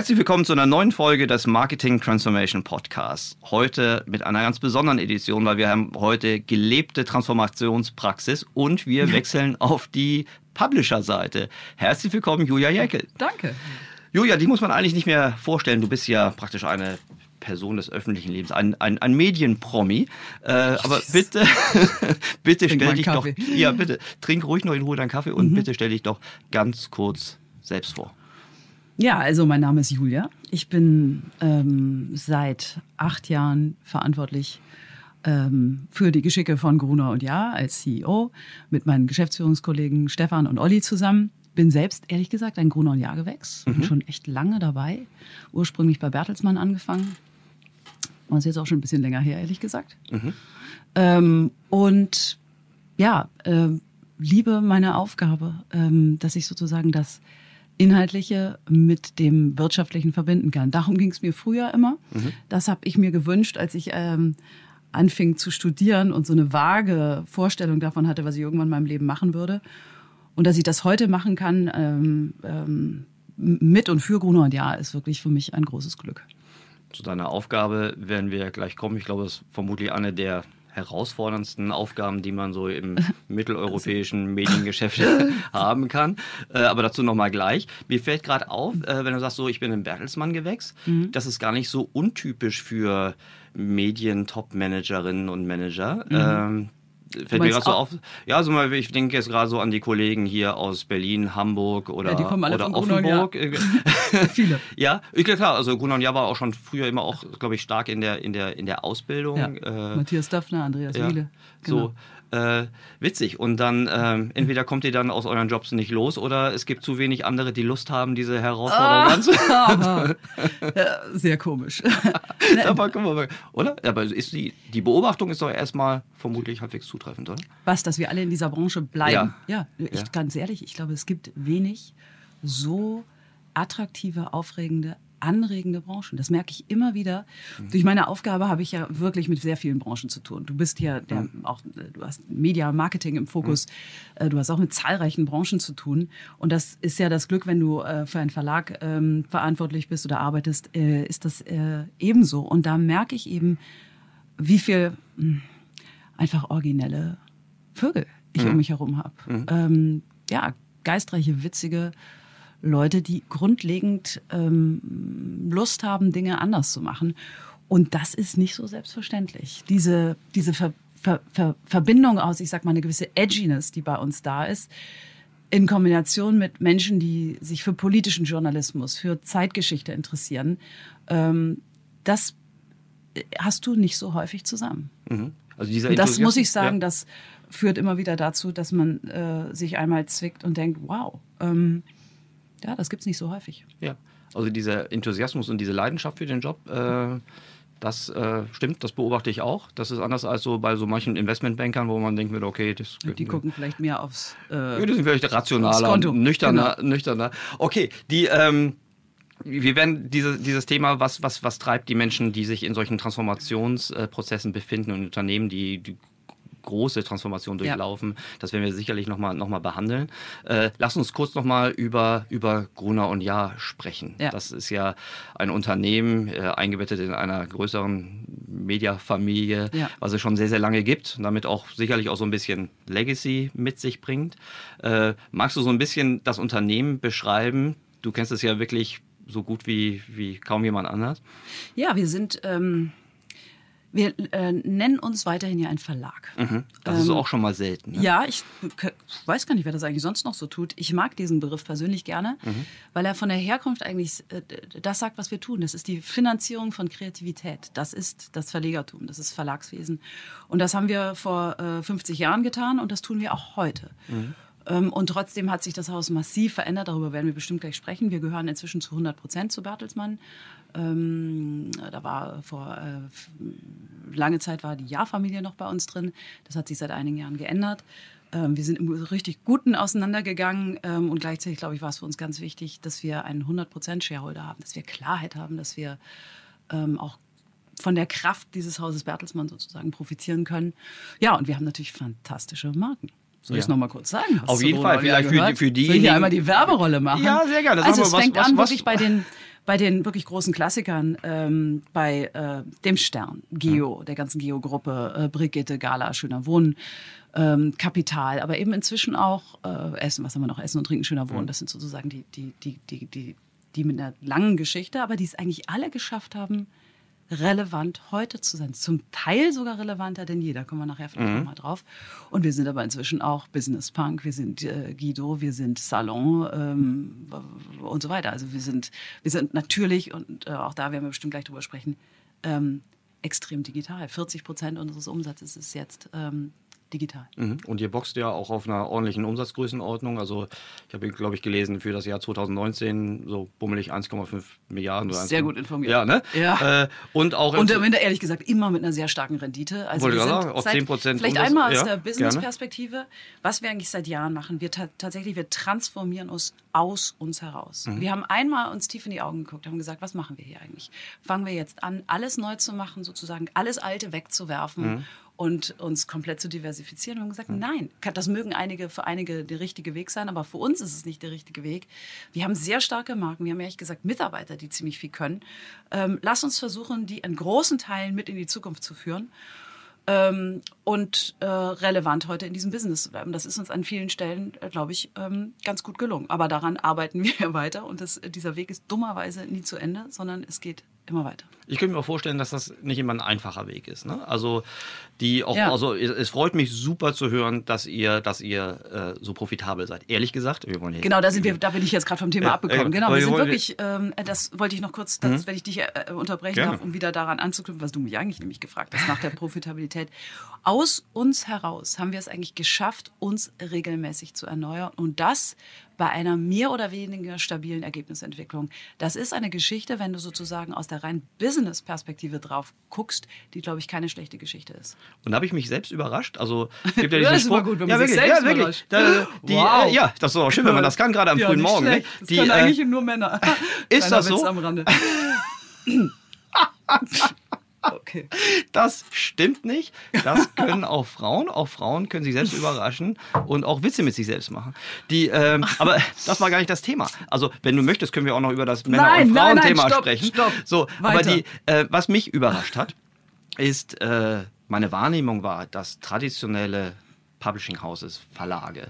Herzlich willkommen zu einer neuen Folge des Marketing Transformation Podcasts. Heute mit einer ganz besonderen Edition, weil wir haben heute gelebte Transformationspraxis und wir wechseln auf die Publisher-Seite. Herzlich willkommen, Julia Jäckel. Danke. Julia, die muss man eigentlich nicht mehr vorstellen. Du bist ja praktisch eine Person des öffentlichen Lebens, ein, ein, ein Medienpromi. Äh, aber bitte, bitte Trink stell dich einen doch, Kaffee. ja bitte, trink ruhig noch in Ruhe deinen Kaffee und bitte stell dich doch ganz kurz selbst vor. Ja, also mein Name ist Julia. Ich bin ähm, seit acht Jahren verantwortlich ähm, für die Geschicke von Gruner und Ja als CEO mit meinen Geschäftsführungskollegen Stefan und Olli zusammen. Bin selbst, ehrlich gesagt, ein Gruner und Ja-Gewächs. Bin schon echt lange dabei. Ursprünglich bei Bertelsmann angefangen. Und ist jetzt auch schon ein bisschen länger her, ehrlich gesagt. Ähm, und ja, ähm, liebe meine Aufgabe, ähm, dass ich sozusagen das Inhaltliche mit dem Wirtschaftlichen verbinden kann. Darum ging es mir früher immer. Das habe ich mir gewünscht, als ich ähm, anfing zu studieren und so eine vage Vorstellung davon hatte, was ich irgendwann in meinem Leben machen würde. Und dass ich das heute machen kann, ähm, ähm, mit und für Gruner und Ja, ist wirklich für mich ein großes Glück. Zu deiner Aufgabe werden wir gleich kommen. Ich glaube, es ist vermutlich eine der herausforderndsten Aufgaben, die man so im mitteleuropäischen Mediengeschäft haben kann. Äh, aber dazu nochmal gleich. Mir fällt gerade auf, äh, wenn du sagst, so, ich bin ein Bertelsmann-Gewächs, das ist gar nicht so untypisch für Medien-Top-Managerinnen und Manager. Ähm, Fällt mir gerade so auf. Ja, also mal, ich denke jetzt gerade so an die Kollegen hier aus Berlin, Hamburg oder, Ja, die kommen alle oder und Ja. Offenburg. Viele. Ja, ich, klar, also Gunnar und Ja war auch schon früher immer auch, glaube ich, stark in der, in der, in der Ausbildung. Ja. Äh, Matthias Daphner, Andreas ja, Wiele. Genau. So, äh, witzig. Und dann, ähm, entweder kommt ihr dann aus euren Jobs nicht los oder es gibt zu wenig andere, die Lust haben, diese Herausforderung. Ah, ja, sehr komisch. Aber guck mal, oder? Aber ist die, die Beobachtung ist doch erstmal vermutlich halbwegs zutreffend, oder? Was, dass wir alle in dieser Branche bleiben? Ja. Ja, ich Ja. ganz ehrlich, ich glaube, es gibt wenig so attraktive, aufregende, anregende Branchen. Das merke ich immer wieder. Durch meine Aufgabe habe ich ja wirklich mit sehr vielen Branchen zu tun. Du bist ja der, auch, äh, du hast Media, Marketing im Fokus. Äh, Du hast auch mit zahlreichen Branchen zu tun. Und das ist ja das Glück, wenn du äh, für einen Verlag ähm, verantwortlich bist oder arbeitest, äh, ist das äh, ebenso. Und da merke ich eben, wie viel mh, einfach originelle Vögel ich um mich herum habe. Ähm, ja, geistreiche, witzige Leute, die grundlegend ähm, Lust haben, Dinge anders zu machen. Und das ist nicht so selbstverständlich. Diese, diese Ver, Ver, Ver, Verbindung aus, ich sag mal, eine gewisse Edginess, die bei uns da ist, in Kombination mit Menschen, die sich für politischen Journalismus, für Zeitgeschichte interessieren, ähm, das hast du nicht so häufig zusammen. Mhm. Also dieser das muss ich sagen, ja. das führt immer wieder dazu, dass man äh, sich einmal zwickt und denkt, wow, ähm, ja, das gibt's nicht so häufig. Ja, also dieser Enthusiasmus und diese Leidenschaft für den Job, äh, das äh, stimmt, das beobachte ich auch. Das ist anders als so bei so manchen Investmentbankern, wo man denkt, okay, das Die gucken vielleicht mehr aufs. Äh, ja, die sind vielleicht rationaler, nüchterner, genau. nüchterner. Okay, die, ähm, wir werden diese, dieses Thema, was, was, was treibt die Menschen, die sich in solchen Transformationsprozessen befinden und Unternehmen, die, die große Transformation Ja. durchlaufen, das werden wir sicherlich nochmal noch mal behandeln. Äh, lass uns kurz nochmal über, über Gruner und Jahr sprechen. Ja. Das ist ja ein Unternehmen, äh, eingebettet in einer größeren Mediafamilie, Ja. was es schon sehr, sehr lange gibt und damit auch sicherlich auch so ein bisschen Legacy mit sich bringt. Äh, magst du so ein bisschen das Unternehmen beschreiben? Du kennst es ja wirklich so gut wie, wie kaum jemand anders. ja, wir sind. Ähm, wir äh, nennen uns weiterhin ja ein Verlag. Das ist Ähm, auch schon mal selten. Ne? Ja, ich weiß gar nicht, wer das eigentlich sonst noch so tut. Ich mag diesen Begriff persönlich gerne, weil er von der Herkunft eigentlich äh, das sagt, was wir tun. Das ist die Finanzierung von Kreativität. Das ist das Verlegertum, das ist Verlagswesen. Und das haben wir vor äh, 50 Jahren getan und das tun wir auch heute. Ähm, und trotzdem hat sich das Haus massiv verändert. Darüber werden wir bestimmt gleich sprechen. Wir gehören inzwischen zu 100 Prozent zu Bertelsmann. Ähm, da war vor äh, lange Zeit war die Jahrfamilie noch bei uns drin. Das hat sich seit einigen Jahren geändert. Ähm, wir sind im richtig Guten auseinandergegangen ähm, und gleichzeitig, glaube ich, war es für uns ganz wichtig, dass wir einen 100% Shareholder haben, dass wir Klarheit haben, dass wir ähm, auch von der Kraft dieses Hauses Bertelsmann sozusagen profitieren können. Ja, und wir haben natürlich fantastische Marken. Soll ich es Ja. nochmal kurz sagen? Auf jeden Fall. Vielleicht für die- für Soll ich hier einmal die Werberolle machen? Ja, sehr gerne. Sag Also es was- fängt was- an was- wirklich bei den, bei den wirklich großen Klassikern, ähm, bei äh, dem Stern, Geo, der ganzen Geo-Gruppe, äh, Brigitte, Gala, Schöner Wohnen, ähm, Kapital, aber eben inzwischen auch äh, Essen, was haben wir noch? Essen und Trinken, Schöner Wohnen. Das sind sozusagen die, die, die, die, die, die mit einer langen Geschichte, aber die es eigentlich alle geschafft haben, relevant heute zu sein. Zum Teil sogar relevanter denn je. Da kommen wir nachher vielleicht noch mal drauf. Und wir sind aber inzwischen auch Business Punk, wir sind äh, Guido, wir sind Salon ähm, und so weiter. Also wir sind, wir sind natürlich, und äh, auch da werden wir bestimmt gleich drüber sprechen, ähm, extrem digital. 40 Prozent unseres Umsatzes ist jetzt ähm, digital. Mhm. Und ihr boxt ja auch auf einer ordentlichen Umsatzgrößenordnung. Also ich habe, glaube ich, gelesen, für das Jahr 2019 so bummelig 1,5 Milliarden. Oder Sehr 1,5 gut informiert. Ja, ne? Ja. Äh, und auch Und am Ende, ehrlich gesagt, immer mit einer sehr starken Rendite. Also Wollte wir sind sagen, auf seit, 10% Vielleicht Umsatz, einmal aus ja, der. Business-Perspektive, was wir eigentlich seit Jahren machen. Wir ta tatsächlich, wir transformieren uns aus uns heraus. Mhm. Wir haben einmal uns tief in die Augen geguckt, haben gesagt, was machen wir hier eigentlich? Fangen wir jetzt an, alles neu zu machen, sozusagen alles Alte wegzuwerfen Mhm. Und uns komplett zu diversifizieren. Wir haben gesagt, nein, das mögen einige für einige der richtige Weg sein, aber für uns ist es nicht der richtige Weg. Wir haben sehr starke Marken, wir haben ehrlich gesagt Mitarbeiter, die ziemlich viel können. Ähm, lass uns versuchen, die in großen Teilen mit in die Zukunft zu führen ähm, und äh, relevant heute in diesem Business zu bleiben. Das ist uns an vielen Stellen, äh, glaube ich, ähm, ganz gut gelungen. Aber daran arbeiten wir weiter und das, dieser Weg ist dummerweise nie zu Ende, sondern es geht immer weiter. Ich könnte mir auch vorstellen, dass das nicht immer ein einfacher Weg ist. Ne? Also die auch, Ja. also es, es freut mich super zu hören, dass ihr, dass ihr äh, so profitabel seid. Ehrlich gesagt, wir wollen hier Genau, da sind wir, da bin ich jetzt gerade vom Thema Ja, abgekommen. äh, Genau, wir sind wirklich, ähm, das wollte ich noch kurz, das, wenn ich dich äh, unterbrechen Gerne. darf, um wieder daran anzuknüpfen, was du mich eigentlich nämlich gefragt hast, nach der Profitabilität. Aus uns heraus haben wir es eigentlich geschafft, uns regelmäßig zu erneuern und das bei einer mehr oder weniger stabilen Ergebnisentwicklung. Das ist eine Geschichte, wenn du sozusagen aus der rein Business-Perspektive drauf guckst, die, glaube ich, keine schlechte Geschichte ist. Und da habe ich mich selbst überrascht. Also es gibt ja Ja, diesen das ist immer Spruch- gut, wenn ja, man sich wirklich, selbst ja, wirklich. Da, die, Wow. äh, ja, das ist auch schön, wenn man das kann, gerade am Ja, frühen Morgen. Ne? Das Die, können äh, eigentlich nur Männer. ist Kleiner das Witz so? am Rande. Okay. Das stimmt nicht. Das können auch Frauen. Auch Frauen können sich selbst überraschen und auch Witze mit sich selbst machen. Die, ähm, aber das war gar nicht das Thema. Also, wenn du möchtest, können wir auch noch über das Männer- Nein, und nein, nein, Frauenthema stopp, sprechen. stopp. So, aber Weiter. die, äh, was mich überrascht hat, ist, äh, meine Wahrnehmung war, dass traditionelle Publishing Houses, Verlage,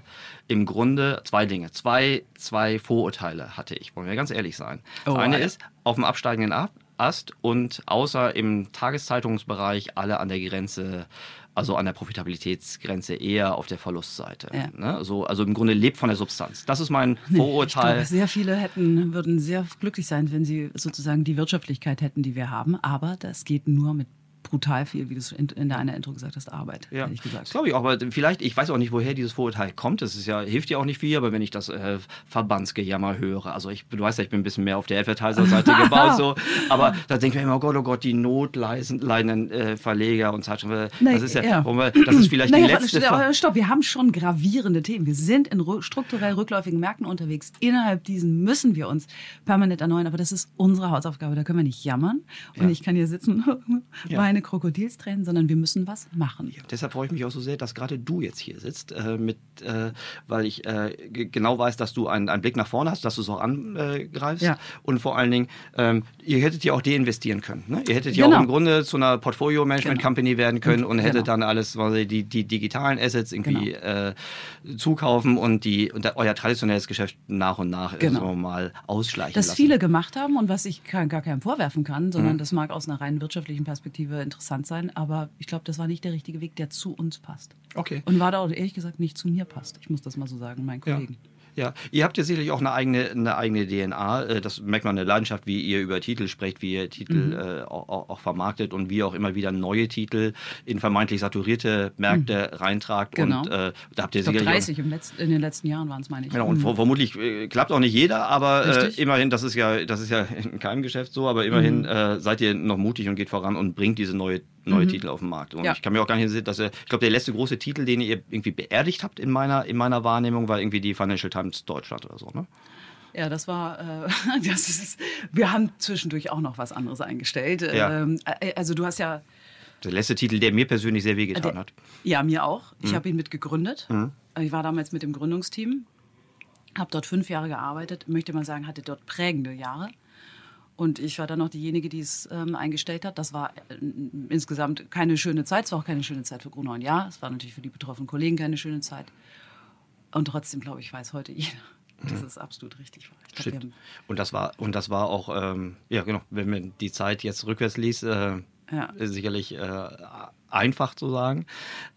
im Grunde zwei Dinge, zwei, zwei Vorurteile hatte ich, wollen wir ganz ehrlich sein. Oh, Das eine Alter. ist, auf dem absteigenden Ab Ast und außer im Tageszeitungsbereich alle an der Grenze, also an der Profitabilitätsgrenze eher auf der Verlustseite. Ja. Ne? So, also im Grunde lebt von der Substanz. Das ist mein Ich Vorurteil. glaube, sehr viele hätten, würden sehr glücklich sein, wenn sie sozusagen die Wirtschaftlichkeit hätten, die wir haben. Aber das geht nur mit brutal viel, wie du es in, in deiner Intro gesagt hast, Arbeit, Ja, ehrlich das gesagt. glaube ich auch, aber vielleicht, ich weiß auch nicht, woher dieses Vorurteil kommt. Das ist ja, hilft ja auch nicht viel, aber wenn ich das äh, Verbandsgejammer höre, also ich, du weißt ja, ich bin ein bisschen mehr auf der Advertiser-Seite gebaut, so, aber da denke ich mir immer, oh Gott, oh Gott, die notleidenden äh, Verleger und Zeitschriften, Nee, das ist ja, ja. wir- das ist vielleicht Naja, die letzte stopp, stopp, wir haben schon gravierende Themen. Wir sind in strukturell rückläufigen Märkten unterwegs. Innerhalb diesen müssen wir uns permanent erneuern, aber das ist unsere Hausaufgabe. Da können wir nicht jammern und Ja. ich kann hier sitzen, Ja. Meine Krokodilstränen, sondern wir müssen was machen. Deshalb freue ich mich auch so sehr, dass gerade du jetzt hier sitzt, äh, mit, äh, weil ich äh, genau weiß, dass du einen, einen Blick nach vorne hast, dass du es auch angreifst. Ja. Und vor allen Dingen, ähm, ihr hättet ja auch deinvestieren können. Ne? Ihr hättet ja Genau. auch im Grunde zu einer Portfolio-Management-Company werden können und, Und- hättet genau. dann alles, quasi die, die digitalen Assets irgendwie äh, zukaufen und, die, und euer traditionelles Geschäft nach und nach Genau. sagen wir mal ausschleichen Das lassen. viele gemacht haben und was ich kein, gar keinem vorwerfen kann, Mhm. sondern das mag aus einer rein wirtschaftlichen Perspektive interessant sein, aber ich glaube, das war nicht der richtige Weg, der zu uns passt. Okay. Und war da auch ehrlich gesagt nicht zu mir passt. Ich muss das mal so sagen, meinen. Kollegen. Ja, ihr habt ja sicherlich auch eine eigene, eine eigene DNA. Äh, das merkt man eine Leidenschaft, wie ihr über Titel sprecht, wie ihr Titel mhm. äh, auch, auch, vermarktet und wie ihr auch immer wieder neue Titel in vermeintlich saturierte Märkte mhm. reintragt. Genau. Und äh, da habt ihr ich sicherlich. 30 im letzten, in den letzten Jahren waren es, meine ich. Genau, und mhm. vermutlich äh, klappt auch nicht jeder, aber äh, immerhin, das ist ja, das ist ja in keinem Geschäft so, aber immerhin mhm. äh, seid ihr noch mutig und geht voran und bringt diese neue neue mhm. Titel auf den Markt. Und ja. ich kann mir auch gar nicht sehen, dass er, ich glaube, der letzte große Titel, den ihr irgendwie beerdigt habt in meiner, in meiner Wahrnehmung, war irgendwie die Financial Times Deutschland oder so, ne? Ja, das war, äh, das ist, wir haben zwischendurch auch noch was anderes eingestellt. Ja. Ähm, äh, also du hast ja... Der letzte Titel, der mir persönlich sehr wehgetan hat. Ja, mir auch. Ich mhm. habe ihn mit gegründet. Mhm. Ich war damals mit dem Gründungsteam, habe dort fünf Jahre gearbeitet, möchte mal sagen, hatte dort prägende Jahre. Und ich war dann noch diejenige, die es ähm, eingestellt hat. Das war äh, insgesamt keine schöne Zeit. Es war auch keine schöne Zeit für Grunau und Ja. Es war natürlich für die betroffenen Kollegen keine schöne Zeit. Und trotzdem, glaube ich, weiß heute jeder, dass mhm. es absolut richtig war. Glaub, und das war und das war auch, ähm, ja genau, wenn man die Zeit jetzt rückwärts liest, äh, ja. sicherlich äh, einfach zu sagen.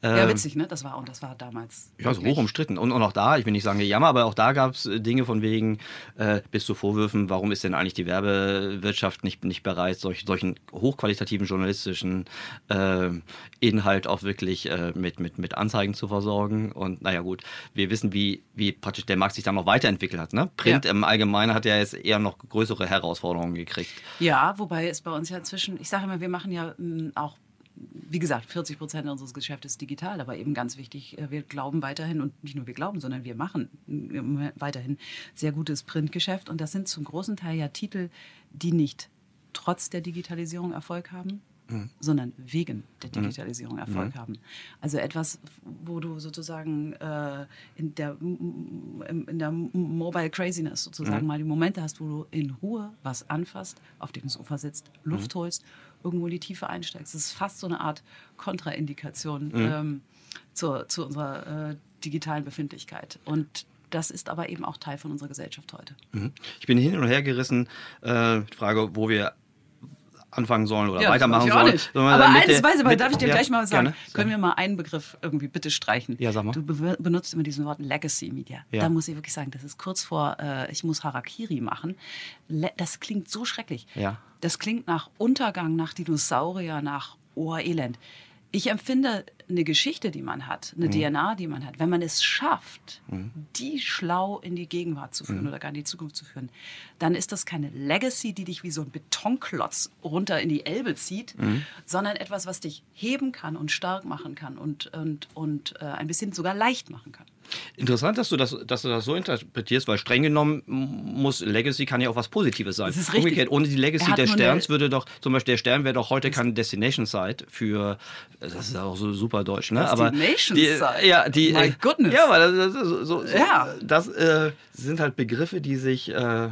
Ja, ähm, witzig, ne? Das war, und das war damals. Ja, so hoch umstritten. Und, und auch da, ich will nicht sagen Jammer, aber auch da gab es äh, Dinge von wegen, äh, bis zu Vorwürfen, warum ist denn eigentlich die Werbewirtschaft nicht, nicht bereit, solch, solchen hochqualitativen journalistischen äh, Inhalt auch wirklich äh, mit, mit, mit Anzeigen zu versorgen. Und naja, gut, wir wissen, wie, wie praktisch der Markt sich dann noch weiterentwickelt hat. Ne? Print ja. im Allgemeinen hat ja jetzt eher noch größere Herausforderungen gekriegt. Ja, wobei es bei uns ja inzwischen, ich sage immer, wir machen ja m, auch wie gesagt, 40 Prozent unseres Geschäfts ist digital, aber eben ganz wichtig, äh, wir glauben weiterhin und nicht nur wir glauben, sondern wir machen weiterhin sehr gutes Printgeschäft und das sind zum großen Teil ja Titel, die nicht trotz der Digitalisierung Erfolg haben, mhm. sondern wegen der mhm. Digitalisierung Erfolg mhm. haben. Also etwas, wo du sozusagen äh, in, der, in der Mobile Craziness sozusagen mhm. mal die Momente hast, wo du in Ruhe was anfasst, auf dem Sofa sitzt, Luft mhm. holst irgendwo in die Tiefe einsteigst. Das ist fast so eine Art Kontraindikation mhm. ähm, zur, zu unserer äh, digitalen Befindlichkeit. Und das ist aber eben auch Teil von unserer Gesellschaft heute. Mhm. Ich bin hin und her gerissen. Äh, Frage, wo wir anfangen sollen oder ja, weitermachen sollen. Aber eins weiß ich, darf ich dir ja, gleich mal sagen, gerne. können wir mal einen Begriff irgendwie bitte streichen? Ja, sag mal. Du be benutzt immer diesen Wort Legacy Media. Ja. Da muss ich wirklich sagen, das ist kurz vor, äh, ich muss Harakiri machen. Le das klingt so schrecklich. Ja. Das klingt nach Untergang, nach Dinosaurier, nach Ohrelend. Ich empfinde eine Geschichte, die man hat, eine mhm. DNA, die man hat, wenn man es schafft, mhm. die schlau in die Gegenwart zu führen mhm. oder gar in die Zukunft zu führen, dann ist das keine Legacy, die dich wie so ein Betonklotz runter in die Elbe zieht, mhm. sondern etwas, was dich heben kann und stark machen kann und, und, und äh, ein bisschen sogar leicht machen kann. Interessant, dass du, das, dass du das so interpretierst, weil streng genommen muss Legacy kann ja auch was Positives sein. Das ist richtig. Umgekehrt, ohne die Legacy des Sterns würde doch, zum Beispiel der Stern wäre doch heute keine Destination Site für, das ist auch so super deutsch, ne? Aber Destination Site. Ja, die, My goodness. Ja, weil das, so, so, ja. das äh, sind halt Begriffe, die sich äh,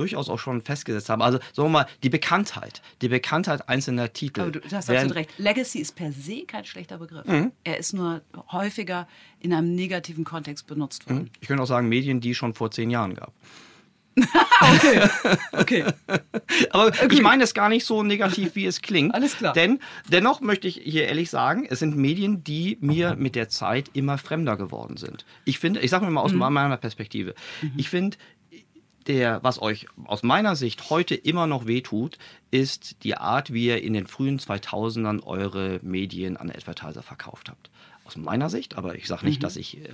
durchaus auch schon festgesetzt haben. Also sagen wir mal, die Bekanntheit, die Bekanntheit einzelner Titel. Aber du, du hast absolut recht. Legacy ist per se kein schlechter Begriff. Mhm. Er ist nur häufiger in einem negativen Kontext benutzt worden. Mhm. Ich könnte auch sagen, Medien, die es schon vor zehn Jahren gab. okay. okay. Aber okay. ich meine es gar nicht so negativ, wie es klingt. Alles klar. Denn dennoch möchte ich hier ehrlich sagen, es sind Medien, die mir mit der Zeit immer fremder geworden sind. Ich finde, ich sage mir mal aus mhm. meiner Perspektive, mhm. ich finde, der, was euch aus meiner Sicht heute immer noch wehtut, ist die Art, wie ihr in den frühen 2000ern eure Medien an Advertiser verkauft habt aus meiner Sicht, aber ich sage nicht, mhm. dass ich äh,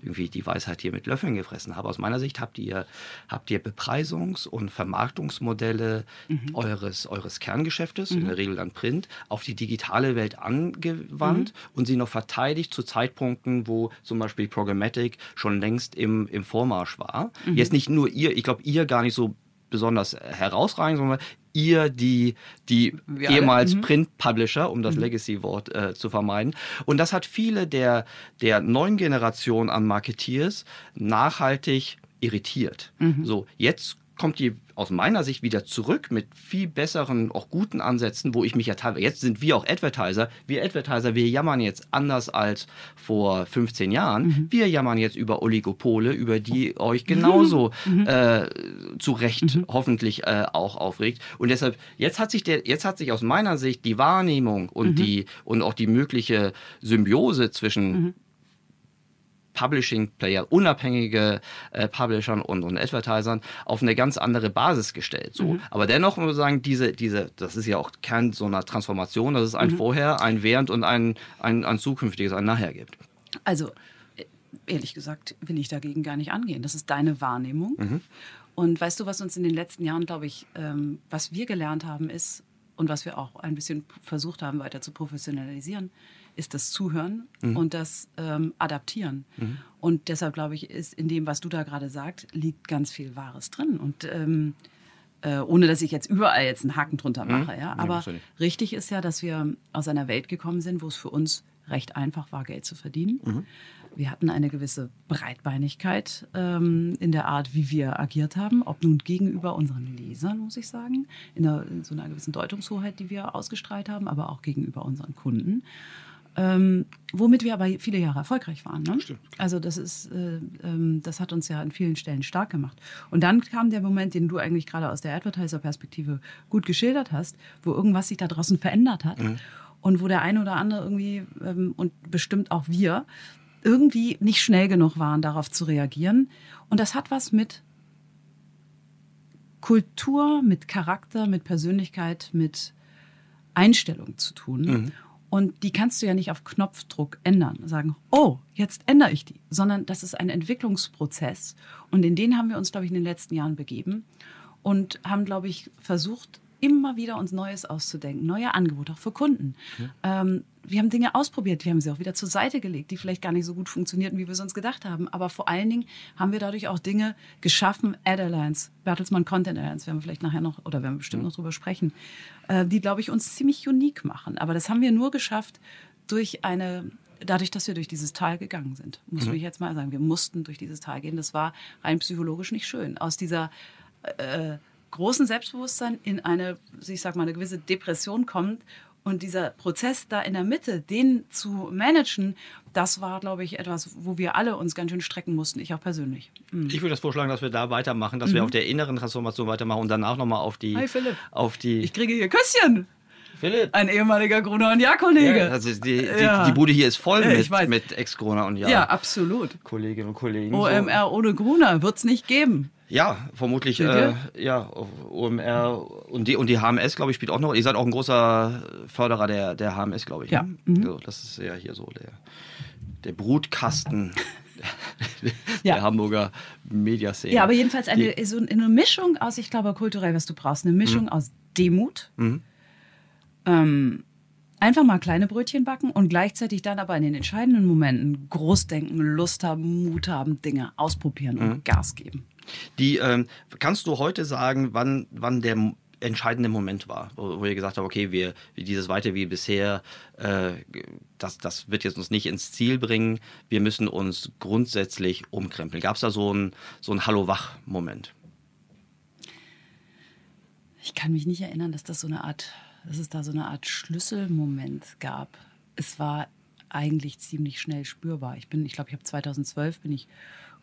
irgendwie die Weisheit hier mit Löffeln gefressen habe. Aus meiner Sicht habt ihr, habt ihr Bepreisungs- und Vermarktungsmodelle mhm. eures, eures Kerngeschäftes, mhm. in der Regel dann Print, auf die digitale Welt angewandt mhm. und sie noch verteidigt zu Zeitpunkten, wo zum Beispiel Programmatic schon längst im, im Vormarsch war. Mhm. Jetzt nicht nur ihr, ich glaube, ihr gar nicht so besonders herausragend, sondern ihr die, die ehemals mhm. Print-Publisher, um das mhm. Legacy-Wort äh, zu vermeiden. Und das hat viele der, der neuen Generation an Marketeers nachhaltig irritiert. Mhm. So, jetzt kommt die aus meiner Sicht wieder zurück mit viel besseren, auch guten Ansätzen, wo ich mich ja teilweise, jetzt sind wir auch Advertiser, wir Advertiser, wir jammern jetzt anders als vor 15 Jahren, mhm. wir jammern jetzt über Oligopole, über die euch genauso mhm. äh, zu Recht mhm. hoffentlich äh, auch aufregt. Und deshalb, jetzt hat sich der, jetzt hat sich aus meiner Sicht die Wahrnehmung und mhm. die und auch die mögliche Symbiose zwischen Publishing-Player, unabhängige äh, Publishern und, und Advertisern auf eine ganz andere Basis gestellt. So. Mhm. Aber dennoch muss man sagen, diese, diese, das ist ja auch Kern so einer Transformation, dass es ein mhm. Vorher, ein Während und ein, ein, ein zukünftiges, ein Nachher gibt. Also ehrlich gesagt will ich dagegen gar nicht angehen. Das ist deine Wahrnehmung. Mhm. Und weißt du, was uns in den letzten Jahren, glaube ich, ähm, was wir gelernt haben, ist, und was wir auch ein bisschen versucht haben, weiter zu professionalisieren, ist das Zuhören mhm. und das ähm, Adaptieren. Mhm. Und deshalb glaube ich, ist in dem, was du da gerade sagst, liegt ganz viel Wahres drin. Und ähm, äh, ohne dass ich jetzt überall jetzt einen Haken drunter mhm. mache, ja. Aber ja, richtig ist ja, dass wir aus einer Welt gekommen sind, wo es für uns recht einfach war, Geld zu verdienen. Mhm. Wir hatten eine gewisse Breitbeinigkeit ähm, in der Art, wie wir agiert haben, ob nun gegenüber unseren Lesern, muss ich sagen, in, einer, in so einer gewissen Deutungshoheit, die wir ausgestrahlt haben, aber auch gegenüber unseren Kunden. Ähm, womit wir aber viele Jahre erfolgreich waren. Ne? Stimmt. Also das ist, äh, ähm, das hat uns ja an vielen Stellen stark gemacht. Und dann kam der Moment, den du eigentlich gerade aus der Advertiser-Perspektive gut geschildert hast, wo irgendwas sich da draußen verändert hat. Mhm. Und wo der eine oder andere irgendwie, ähm, und bestimmt auch wir, irgendwie nicht schnell genug waren, darauf zu reagieren. Und das hat was mit Kultur, mit Charakter, mit Persönlichkeit, mit Einstellung zu tun. Mhm. Und die kannst du ja nicht auf Knopfdruck ändern, sagen, oh, jetzt ändere ich die, sondern das ist ein Entwicklungsprozess. Und in den haben wir uns, glaube ich, in den letzten Jahren begeben und haben, glaube ich, versucht, immer wieder uns Neues auszudenken, neue Angebote, auch für Kunden. Ja. Ähm, wir haben Dinge ausprobiert, wir haben sie auch wieder zur Seite gelegt, die vielleicht gar nicht so gut funktionierten, wie wir es uns gedacht haben. Aber vor allen Dingen haben wir dadurch auch Dinge geschaffen, Ad Alliance, Bertelsmann Content Alliance, werden wir vielleicht nachher noch, oder werden wir bestimmt ja. noch drüber sprechen, äh, die, glaube ich, uns ziemlich unique machen. Aber das haben wir nur geschafft durch eine dadurch, dass wir durch dieses Tal gegangen sind, muss mhm. ich jetzt mal sagen. Wir mussten durch dieses Tal gehen. Das war rein psychologisch nicht schön. Aus dieser äh, großen Selbstbewusstsein in eine, ich sag mal, eine gewisse Depression kommt. Und dieser Prozess da in der Mitte, den zu managen, das war, glaube ich, etwas, wo wir alle uns ganz schön strecken mussten, ich auch persönlich. Mhm. Ich würde das vorschlagen, dass wir da weitermachen, dass mhm. wir auf der inneren Transformation weitermachen und danach nochmal auf die. Hi Philipp. Auf die ich kriege hier Küsschen. Philipp. Ein ehemaliger Gruner und Jahr-Kollege. Ja, also die, die, ja. die, Bude hier ist voll mit, mit Ex-Gruner und Jahr. Ja, absolut. Kolleginnen und Kollegen. OMR so. ohne Gruner wird es nicht geben. Ja, vermutlich. Äh, ja, OMR und die, und die HMS, glaube ich, spielt auch noch. Ihr seid auch ein großer Förderer der, der HMS, glaube ich. Ja. Ne? Mhm. So, das ist ja hier so der, der Brutkasten. ja. der Hamburger Mediaszene. Ja, aber jedenfalls eine, die, so eine Mischung aus, ich glaube, kulturell, was du brauchst, eine Mischung mhm. aus Demut, mhm. ähm, einfach mal kleine Brötchen backen und gleichzeitig dann aber in den entscheidenden Momenten groß denken, Lust haben, Mut haben, Dinge ausprobieren und mhm. Gas geben. Die, ähm, kannst du heute sagen, wann, wann der entscheidende Moment war, wo, wo ihr gesagt habt, okay, wir, dieses weiter wie bisher, äh, das, das wird jetzt uns nicht ins Ziel bringen, wir müssen uns grundsätzlich umkrempeln. Gab es da so einen so Hallo-Wach-Moment? Ich kann mich nicht erinnern, dass das so eine Art, dass es da so eine Art Schlüsselmoment gab. Es war eigentlich ziemlich schnell spürbar. Ich bin, ich glaube, ich habe 2012 bin ich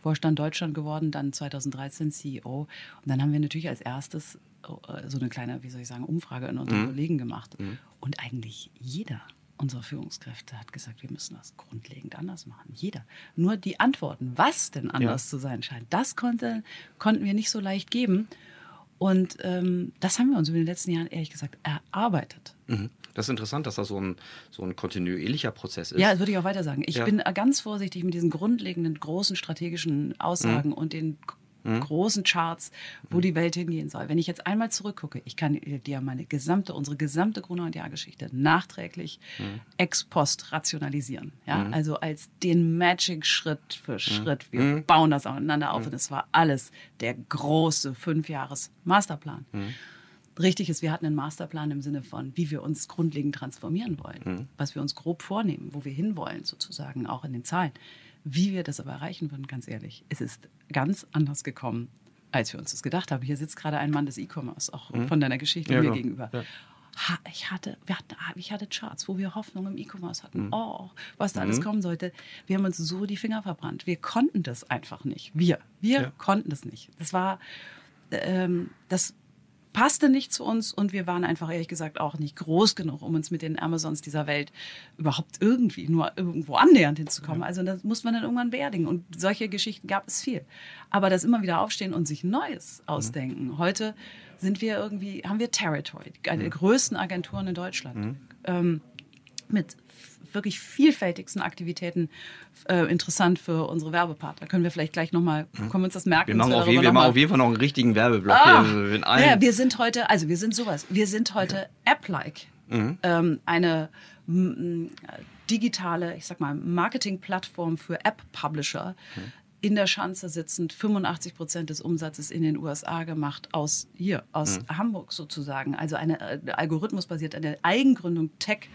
Vorstand Deutschland geworden, dann 2013 CEO. Und dann haben wir natürlich als erstes äh, so eine kleine, wie soll ich sagen, Umfrage in unseren mhm. Kollegen gemacht. Mhm. Und eigentlich jeder unserer Führungskräfte hat gesagt, wir müssen das grundlegend anders machen. Jeder. Nur die Antworten, was denn anders ja. zu sein scheint, das konnte, konnten wir nicht so leicht geben. Und ähm, das haben wir uns über den letzten Jahren ehrlich gesagt erarbeitet. Mhm. Das ist interessant, dass das so ein, so ein kontinuierlicher Prozess ist. Ja, das würde ich auch weiter sagen. Ich ja. bin ganz vorsichtig mit diesen grundlegenden, großen strategischen Aussagen mhm. und den mhm. großen Charts, wo mhm. die Welt hingehen soll. Wenn ich jetzt einmal zurückgucke, ich kann dir meine gesamte, unsere gesamte Gruner- und Jahrgeschichte nachträglich mhm. ex post rationalisieren. Ja? Mhm. Also als den Magic Schritt für mhm. Schritt. Wir mhm. bauen das aufeinander auf und es war alles der große Fünfjahres-Masterplan richtig ist, wir hatten einen Masterplan im Sinne von, wie wir uns grundlegend transformieren wollen, mhm. was wir uns grob vornehmen, wo wir hinwollen, sozusagen, auch in den Zahlen. Wie wir das aber erreichen würden, ganz ehrlich, es ist ganz anders gekommen, als wir uns das gedacht haben. Hier sitzt gerade ein Mann des E-Commerce, auch mhm. von deiner Geschichte ja, mir genau. gegenüber. Ja. Ha, ich, hatte, wir hatten, ich hatte Charts, wo wir Hoffnung im E-Commerce hatten. Mhm. Oh, was da alles mhm. kommen sollte. Wir haben uns so die Finger verbrannt. Wir konnten das einfach nicht. Wir, wir ja. konnten das nicht. Das war, ähm, das passte nicht zu uns und wir waren einfach ehrlich gesagt auch nicht groß genug, um uns mit den Amazons dieser Welt überhaupt irgendwie nur irgendwo annähernd hinzukommen. Also das muss man dann irgendwann beerdigen. Und solche Geschichten gab es viel. Aber das immer wieder aufstehen und sich Neues ausdenken. Heute sind wir irgendwie, haben wir Territory, eine der größten Agenturen in Deutschland. Ähm, mit wirklich vielfältigsten Aktivitäten äh, interessant für unsere Werbepartner. Können wir vielleicht gleich nochmal, können wir uns das merken? Wir machen, auf, jeden, wir machen auf jeden Fall noch einen richtigen Werbeblock. Ah, hier ja, wir sind heute, also wir sind sowas. Wir sind heute App-like. Ähm, eine digitale, ich sag mal, Marketing-Plattform für App-Publisher. In der Schanze sitzend, 85 Prozent des Umsatzes in den USA gemacht, aus hier, aus Hamburg sozusagen. Also eine äh, algorithmusbasiert, eine Eigengründung, Tech,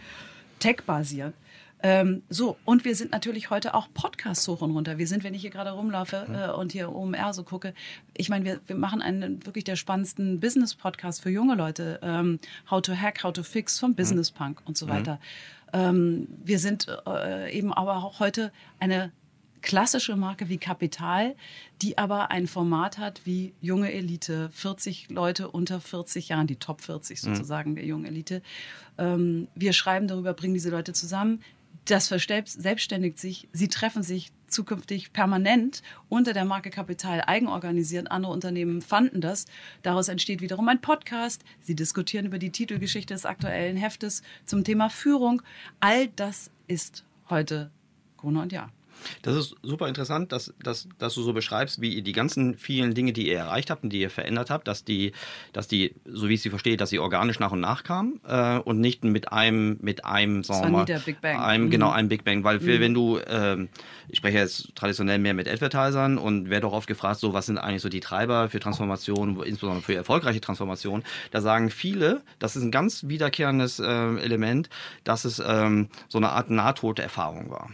Tech-basiert. Ähm, so, und wir sind natürlich heute auch Podcasts hoch und runter. Wir sind, wenn ich hier gerade rumlaufe äh, und hier OMR so gucke, ich meine, wir, wir machen einen wirklich der spannendsten Business-Podcast für junge Leute. Ähm, how to Hack, How to Fix vom Business Punk und so weiter. Ähm, wir sind äh, eben aber auch heute eine klassische Marke wie Kapital, die aber ein Format hat wie junge Elite, 40 Leute unter 40 Jahren, die Top 40 sozusagen der jungen Elite. Ähm, wir schreiben darüber, bringen diese Leute zusammen. Das verselbstständigt sich. Sie treffen sich zukünftig permanent unter der Marke Kapital eigenorganisiert. Andere Unternehmen fanden das. Daraus entsteht wiederum ein Podcast. Sie diskutieren über die Titelgeschichte des aktuellen Heftes zum Thema Führung. All das ist heute Gruner und Ja. Das ist super interessant, dass, dass, dass du so beschreibst, wie ihr die ganzen vielen Dinge, die ihr erreicht habt und die ihr verändert habt, dass die, dass die, so wie ich sie verstehe, dass sie organisch nach und nach kamen äh, und nicht mit einem, mit einem, sagen wir mal, der Big Bang. einem, Mhm. genau, einem Big Bang. Weil für, wenn du, ähm, ich spreche jetzt traditionell mehr mit Advertisern und werde auch oft gefragt, so was sind eigentlich so die Treiber für Transformation, insbesondere für erfolgreiche Transformation. Da sagen viele, das ist ein ganz wiederkehrendes äh, Element, dass es ähm, so eine Art Nahtoderfahrung war.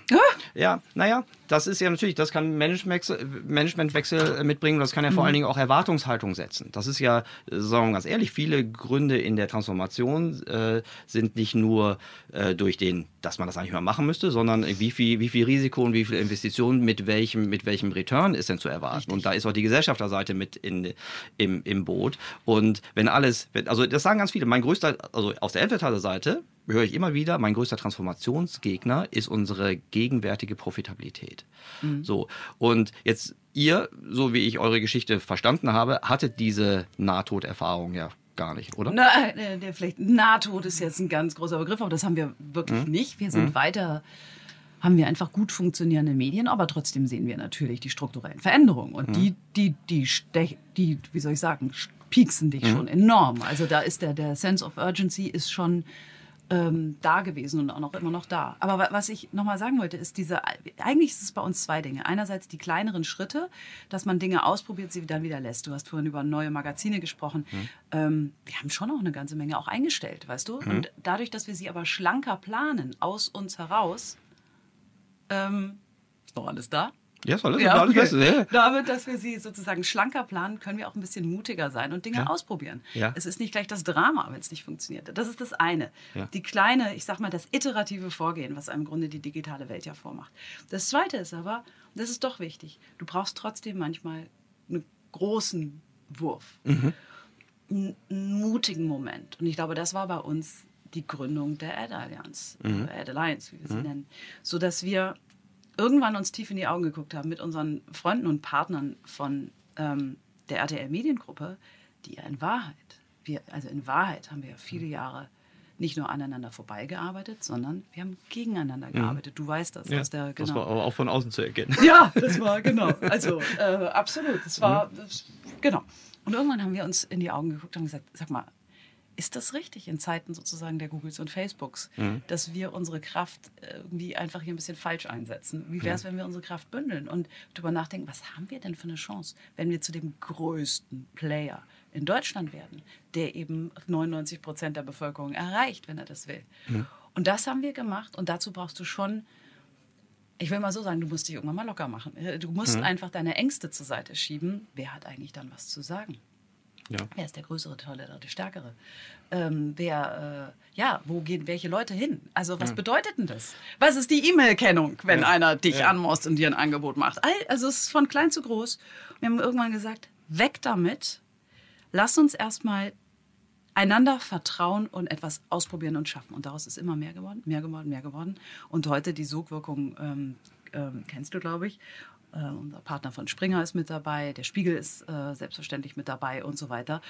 Ja, naja, yeah das ist ja natürlich, das kann Managementwechsel, Managementwechsel mitbringen und das kann ja vor allen Dingen auch Erwartungshaltung setzen. Das ist ja, äh, sagen wir mal ganz ehrlich, viele Gründe in der Transformation äh, sind nicht nur äh, durch den, dass man das eigentlich mal machen müsste, sondern wie viel, wie viel Risiko und wie viel Investitionen mit welchem, mit welchem Return ist denn zu erwarten. Und da ist auch die Gesellschafterseite mit in, im, im Boot. Und wenn alles, also das sagen ganz viele, mein größter, also aus der Advertiser-Seite höre ich immer wieder, mein größter Transformationsgegner ist unsere gegenwärtige Profitabilität. So. Und jetzt ihr, so wie ich eure Geschichte verstanden habe, hattet diese Nahtoderfahrung ja gar nicht, oder? Na, äh, der vielleicht Nahtod ist jetzt ein ganz großer Begriff, aber das haben wir wirklich nicht. Wir sind weiter, haben wir einfach gut funktionierende Medien, aber trotzdem sehen wir natürlich die strukturellen Veränderungen und die, die, die, stech, die, wie soll ich sagen, pieksen dich schon enorm. Also da ist der, der Sense of Urgency ist schon ähm, da gewesen und auch noch immer noch da. Aber wa- was ich nochmal sagen wollte, ist diese, eigentlich ist es bei uns zwei Dinge. Einerseits die kleineren Schritte, dass man Dinge ausprobiert, sie dann wieder lässt. Du hast vorhin über neue Magazine gesprochen. Ähm, wir haben schon auch eine ganze Menge auch eingestellt, weißt du? Und dadurch, dass wir sie aber schlanker planen, aus uns heraus, ähm, ist noch alles da? Ja, ist alles, Ja, okay. Beste. Ja. Damit, dass wir sie sozusagen schlanker planen, können wir auch ein bisschen mutiger sein und Dinge Ja. ausprobieren. Ja. Es ist nicht gleich das Drama, wenn es nicht funktioniert. Das ist das eine. Die kleine, ich sag mal, das iterative Vorgehen, was einem im Grunde die digitale Welt ja vormacht. Das zweite ist aber, und das ist doch wichtig, du brauchst trotzdem manchmal einen großen Wurf. Mhm. Einen, mutigen Moment. Und ich glaube, das war bei uns die Gründung der Ad Allianz, Mhm. äh, Ad Alliance, wie wir sie nennen. So dass wir irgendwann uns tief in die Augen geguckt haben mit unseren Freunden und Partnern von ähm, der RTL Mediengruppe, die ja in Wahrheit, wir, also in Wahrheit haben wir ja viele Jahre nicht nur aneinander vorbeigearbeitet, sondern wir haben gegeneinander gearbeitet. Du weißt das Mhm. Ja, aus der Das genau. war aber auch von außen zu erkennen. Ja, das war genau. Also äh, absolut. Das war das, genau. Und irgendwann haben wir uns in die Augen geguckt und gesagt: Sag mal, ist das richtig in Zeiten sozusagen der Googles und Facebooks, dass wir unsere Kraft irgendwie einfach hier ein bisschen falsch einsetzen? Wie wäre es, wenn wir unsere Kraft bündeln und darüber nachdenken, was haben wir denn für eine Chance, wenn wir zu dem größten Player in Deutschland werden, der eben 99 Prozent der Bevölkerung erreicht, wenn er das will? Und das haben wir gemacht und dazu brauchst du schon ich will mal so sagen, du musst dich irgendwann mal locker machen. Du musst einfach deine Ängste zur Seite schieben. Wer hat eigentlich dann was zu sagen? Ja. Wer ist der Größere, Tollere, der Stärkere? Ähm, wer, äh, ja, wo gehen welche Leute hin? Also, was bedeutet denn das? Was ist die E-Mail-Kennung, wenn einer dich anmorst und dir ein Angebot macht? Also, es ist von klein zu groß. Wir haben irgendwann gesagt, weg damit. Lass uns erstmal einander vertrauen und etwas ausprobieren und schaffen. Und daraus ist immer mehr geworden, mehr geworden, mehr geworden. Und heute die Sogwirkung ähm, ähm, kennst du, glaube ich. Äh, unser Partner von Springer ist mit dabei, der Spiegel ist äh, selbstverständlich mit dabei und so weiter.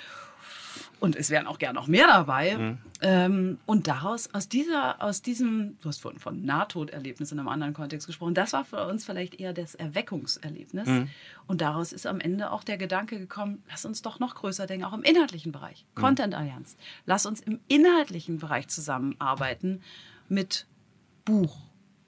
Und es wären auch gern noch mehr dabei. Mhm. Ähm, und daraus, aus, dieser, aus diesem, du hast vorhin von Nahtoderlebnis in einem anderen Kontext gesprochen, das war für uns vielleicht eher das Erweckungserlebnis. Mhm. Und daraus ist am Ende auch der Gedanke gekommen, lass uns doch noch größer denken, auch im inhaltlichen Bereich. Content Allianz. Lass uns im inhaltlichen Bereich zusammenarbeiten mit Buch,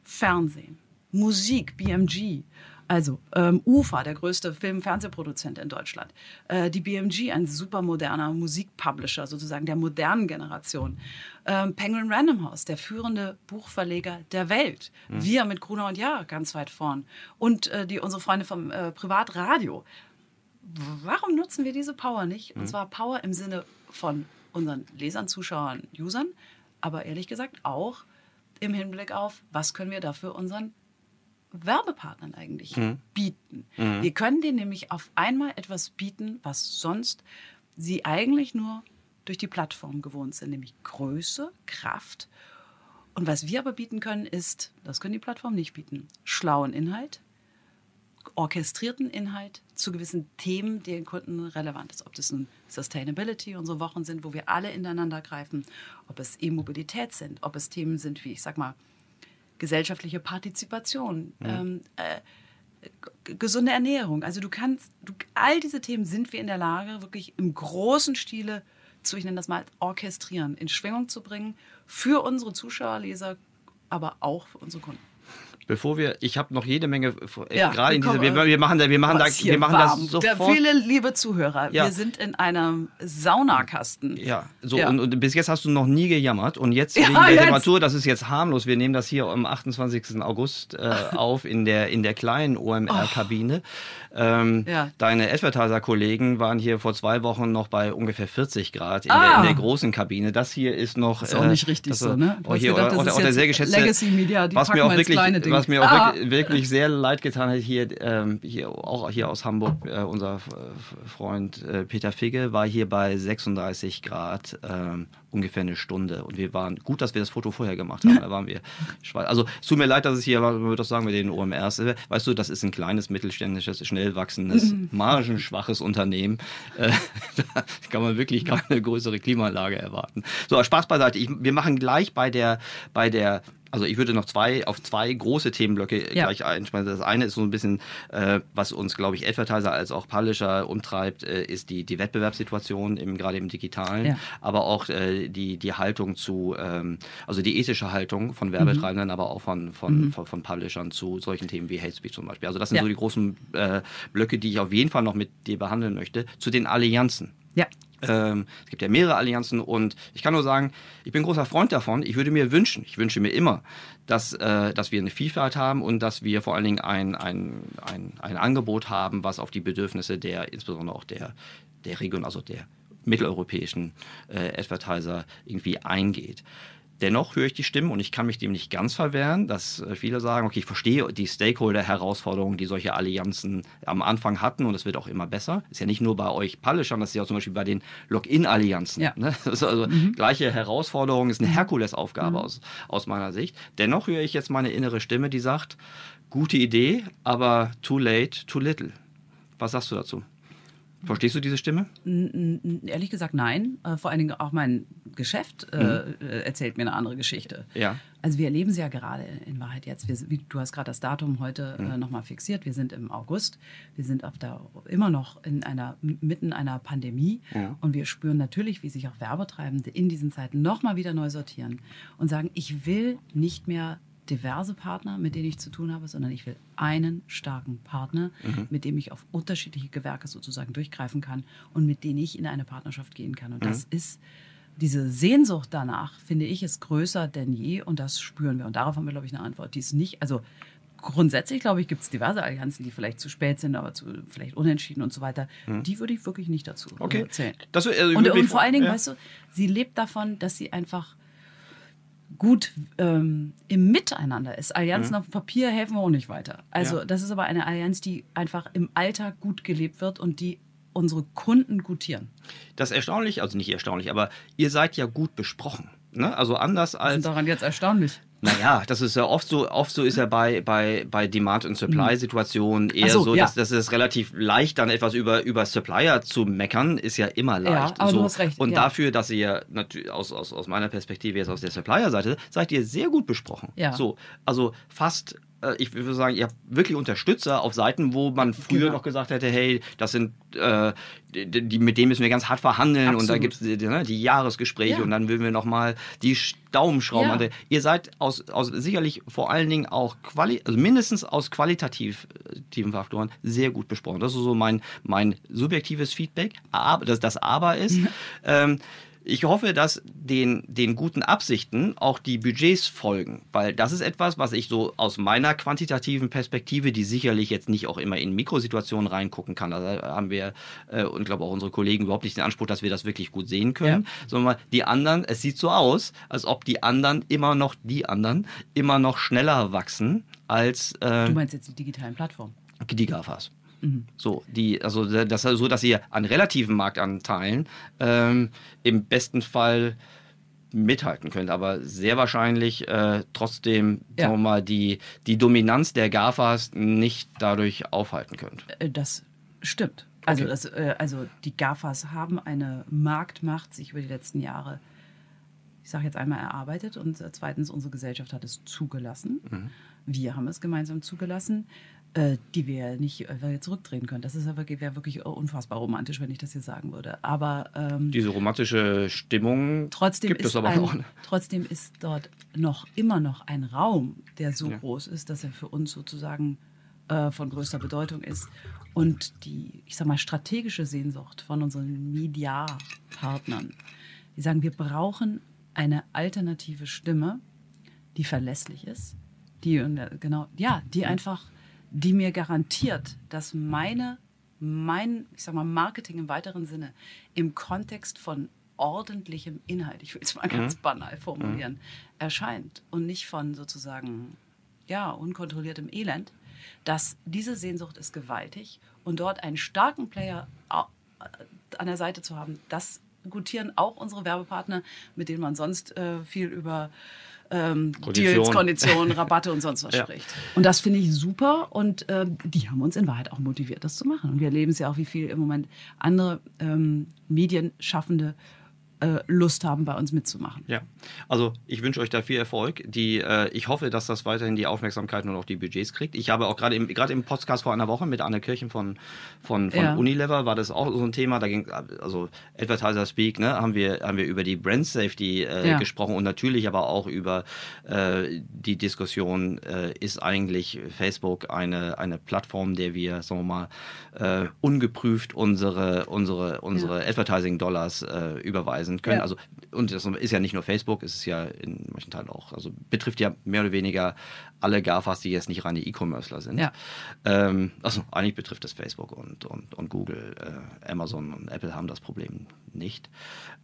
Fernsehen, Musik, BMG. Also ähm, UFA, der größte Film-Fernsehproduzent in Deutschland. Äh, die BMG, ein super moderner Musikpublisher, sozusagen der modernen Generation. Ähm, Penguin Random House, der führende Buchverleger der Welt. Wir mit Gruner und Jahr ganz weit vorn. Und äh, die, unsere Freunde vom äh, Privatradio. Warum nutzen wir diese Power nicht? Und zwar Power im Sinne von unseren Lesern, Zuschauern, Usern, aber ehrlich gesagt auch im Hinblick auf, was können wir dafür unseren Werbepartnern eigentlich bieten. Wir können denen nämlich auf einmal etwas bieten, was sonst sie eigentlich nur durch die Plattform gewohnt sind, nämlich Größe, Kraft. Und was wir aber bieten können, ist, das können die Plattformen nicht bieten, schlauen Inhalt, orchestrierten Inhalt zu gewissen Themen, die den Kunden relevant ist. Ob das nun Sustainability, unsere Wochen sind, wo wir alle ineinander greifen, ob es E-Mobilität sind, ob es Themen sind wie, ich sag mal, gesellschaftliche Partizipation, ähm, äh, gesunde Ernährung. Also du kannst, du, all diese Themen sind wir in der Lage, wirklich im großen Stile zu, ich nenne das mal, orchestrieren, in Schwingung zu bringen für unsere Zuschauer, Leser, aber auch für unsere Kunden. Bevor wir, ich habe noch jede Menge, äh, Ja, gerade in dieser, wir, wir machen da, wir machen da, wir machen warm. das Da sofort. viele liebe Zuhörer, Ja. wir sind in einem Saunakasten. Ja, so Ja. Und, und bis jetzt hast du noch nie gejammert und jetzt Ja, wegen der jetzt. Temperatur, das ist jetzt harmlos. Wir nehmen das hier am 28. August äh, auf in der in der kleinen OMR-Kabine. Ähm, Oh. Ja. Deine Advertiser-Kollegen waren hier vor zwei Wochen noch bei ungefähr 40 Grad in, der, Ah. in der großen Kabine. Das hier ist noch Ist auch nicht richtig das, so, ne? Oh, hier, gedacht, das auch, ist auch der jetzt sehr geschätzte Legacy Media, die was packen mir auch wirklich, kleine Ding. Was mir auch Ah. wirklich, wirklich sehr leid getan hat hier, ähm, hier auch hier aus Hamburg, äh, unser Freund äh, Peter Figge war hier bei 36 Grad ähm, ungefähr eine Stunde und wir waren gut, dass wir das Foto vorher gemacht haben. Da waren wir. Also es tut mir leid, dass es hier, man würde das sagen mit den OMRs, äh, weißt du, das ist ein kleines mittelständisches, schnell wachsendes, margenschwaches Unternehmen. Äh, da kann man wirklich keine größere Klimaanlage erwarten. So, Spaß beiseite. Ich, wir machen gleich bei der bei der also ich würde noch zwei auf zwei große Themenblöcke Ja. gleich einschmeißen. Das eine ist so ein bisschen, äh, was uns, glaube ich, Advertiser als auch Publisher umtreibt, äh, ist die, die Wettbewerbssituation im, gerade im Digitalen, Ja. aber auch äh, die, die Haltung zu, ähm, also die ethische Haltung von Werbetreibenden, Mhm. aber auch von, von, von, von Publishern zu solchen Themen wie Hate Speech zum Beispiel. Also das sind Ja. so die großen äh, Blöcke, die ich auf jeden Fall noch mit dir behandeln möchte. Zu den Allianzen. Ja. Ähm, es gibt ja mehrere Allianzen und ich kann nur sagen, ich bin großer Freund davon. Ich würde mir wünschen, ich wünsche mir immer, dass, äh, dass wir eine Vielfalt haben und dass wir vor allen Dingen ein, ein, ein, ein Angebot haben, was auf die Bedürfnisse der, insbesondere auch der, der Region, also der mitteleuropäischen äh, Advertiser irgendwie eingeht. Dennoch höre ich die Stimmen und ich kann mich dem nicht ganz verwehren, dass äh, viele sagen, okay, ich verstehe die Stakeholder-Herausforderungen, die solche Allianzen am Anfang hatten und es wird auch immer besser. Ist ja nicht nur bei euch Publishern, das ist ja zum Beispiel bei den Login-Allianzen. Ja. Ne? Das ist also gleiche Herausforderung, ist eine Herkulesaufgabe aus, aus meiner Sicht. Dennoch höre ich jetzt meine innere Stimme, die sagt, gute Idee, aber too late, too little. Was sagst du dazu? Verstehst du diese Stimme? N- Ehrlich gesagt, nein. Äh, Vor allen Dingen auch mein Geschäft äh, äh, erzählt mir eine andere Geschichte. Ja. Also wir erleben es ja gerade in Wahrheit jetzt. Wir, wie, du hast gerade das Datum heute äh, nochmal fixiert. Wir sind im August. Wir sind auf der, immer noch in einer, mitten einer Pandemie. Ja. Und wir spüren natürlich, wie sich auch Werbetreibende in diesen Zeiten nochmal wieder neu sortieren und sagen, ich will nicht mehr diverse Partner, mit denen ich zu tun habe, sondern ich will einen starken Partner, mit dem ich auf unterschiedliche Gewerke sozusagen durchgreifen kann und mit denen ich in eine Partnerschaft gehen kann. Und das ist diese Sehnsucht danach, finde ich, ist größer denn je und das spüren wir. Und darauf haben wir, glaube ich, eine Antwort. Die ist nicht, also grundsätzlich, glaube ich, gibt es diverse Allianzen, die vielleicht zu spät sind, aber zu, vielleicht unentschieden und so weiter. Die würde ich wirklich nicht dazu Okay. zählen. Das, also, Und, und vor allen Dingen, ja. weißt du, sie lebt davon, dass sie einfach gut ähm, im Miteinander ist. Allianzen auf dem Papier helfen auch nicht weiter. Also Ja. das ist aber eine Allianz, die einfach im Alltag gut gelebt wird und die unsere Kunden gutieren. Das ist erstaunlich, also nicht erstaunlich, aber ihr seid ja gut besprochen. Ne? Also anders als. ist daran jetzt erstaunlich? Naja, das ist ja oft so, oft so ist ja bei, bei, bei Demand- und Supply-Situationen eher Ach so, so, ja. dass, dass es relativ leicht dann etwas über, über Supplier zu meckern, ist ja immer leicht. aber so. du hast recht, Und ja. dafür, dass ihr natürlich aus, aus, aus meiner Perspektive jetzt aus der Supplier-Seite, seid ihr sehr gut besprochen. Ja. So, also fast ich würde sagen, ihr habt wirklich Unterstützer auf Seiten, wo man früher Genau. noch gesagt hätte, hey, das sind äh, die, die, mit denen müssen wir ganz hart verhandeln und da Absolut. gibt es die, ne, die Jahresgespräche Ja. und dann würden wir nochmal die Sch- Daumenschrauben Ja. Ihr seid aus, aus sicherlich vor allen Dingen auch quali also mindestens aus qualitativen Faktoren sehr gut besprochen. Das ist so mein, mein subjektives Feedback. Aber das, das Aber ist, ähm, ich hoffe, dass den, den guten Absichten auch die Budgets folgen, weil das ist etwas, was ich so aus meiner quantitativen Perspektive, die sicherlich jetzt nicht auch immer in Mikrosituationen reingucken kann, da haben wir äh, und glaube auch unsere Kollegen überhaupt nicht den Anspruch, dass wir das wirklich gut sehen können, sondern die anderen, es sieht so aus, als ob die anderen immer noch, die anderen, immer noch schneller wachsen als äh, Du meinst jetzt die digitalen Plattformen. die GAFAs. So, die, also das so, dass ihr an relativen Marktanteilen ähm, im besten Fall mithalten könnt, aber sehr wahrscheinlich äh, trotzdem, Ja. sagen wir mal, die, die Dominanz der GAFAs nicht dadurch aufhalten könnt. Äh, Das stimmt. Also, Okay. das, äh, also die GAFAs haben eine Marktmacht sich über die letzten Jahre, ich sage jetzt einmal, erarbeitet und äh, zweitens, unsere Gesellschaft hat es zugelassen. Wir haben es gemeinsam zugelassen, die wir nicht äh, zurückdrehen können. Das ist wäre wirklich unfassbar romantisch, wenn ich das hier sagen würde. Aber ähm, Diese romantische Stimmung Trotzdem gibt es aber ein, auch. trotzdem ist dort noch immer noch ein Raum, der so Ja. groß ist, dass er für uns sozusagen äh, von größter Bedeutung ist. Und die, ich sag mal, strategische Sehnsucht von unseren Mediapartnern, die sagen, wir brauchen eine alternative Stimme, die verlässlich ist, die äh, genau, ja, die einfach, die mir garantiert, dass meine, mein, ich sag mal, Marketing im weiteren Sinne im Kontext von ordentlichem Inhalt, ich will es mal ganz banal formulieren, erscheint und nicht von sozusagen ja, unkontrolliertem Elend, dass diese Sehnsucht ist gewaltig und dort einen starken Player au- an der Seite zu haben, das gutieren auch unsere Werbepartner, mit denen man sonst äh, viel über ähm, Konditionen. Deals, Konditionen, Rabatte und sonst was Ja. spricht. Und das finde ich super und äh, die haben uns in Wahrheit auch motiviert, das zu machen. Und wir erleben es ja auch, wie viel im Moment andere ähm, Medienschaffende äh, Lust haben, bei uns mitzumachen. Ja, also ich wünsche euch da viel Erfolg. Die, äh, ich hoffe, dass das weiterhin die Aufmerksamkeit und auch die Budgets kriegt. Ich habe auch gerade im, im Podcast vor einer Woche mit Anne Kirchen von, von, von Ja. Unilever war das auch so ein Thema. Da ging also Advertiser Speak, ne, haben wir, haben wir über die Brand Safety äh, Ja. gesprochen und natürlich aber auch über äh, die Diskussion, äh, ist eigentlich Facebook eine, eine Plattform, der wir, sagen wir mal, äh, ungeprüft unsere, unsere, unsere Advertising-Dollars äh, überweisen können. Ja. Also, und das ist ja nicht nur Facebook, es ist ja in manchen Teilen auch, also betrifft ja mehr oder weniger alle GAFAs, die jetzt nicht reine E-Commercer sind. Ja. Ähm, also eigentlich betrifft es Facebook und, und, und Google, äh, Amazon und Apple haben das Problem nicht,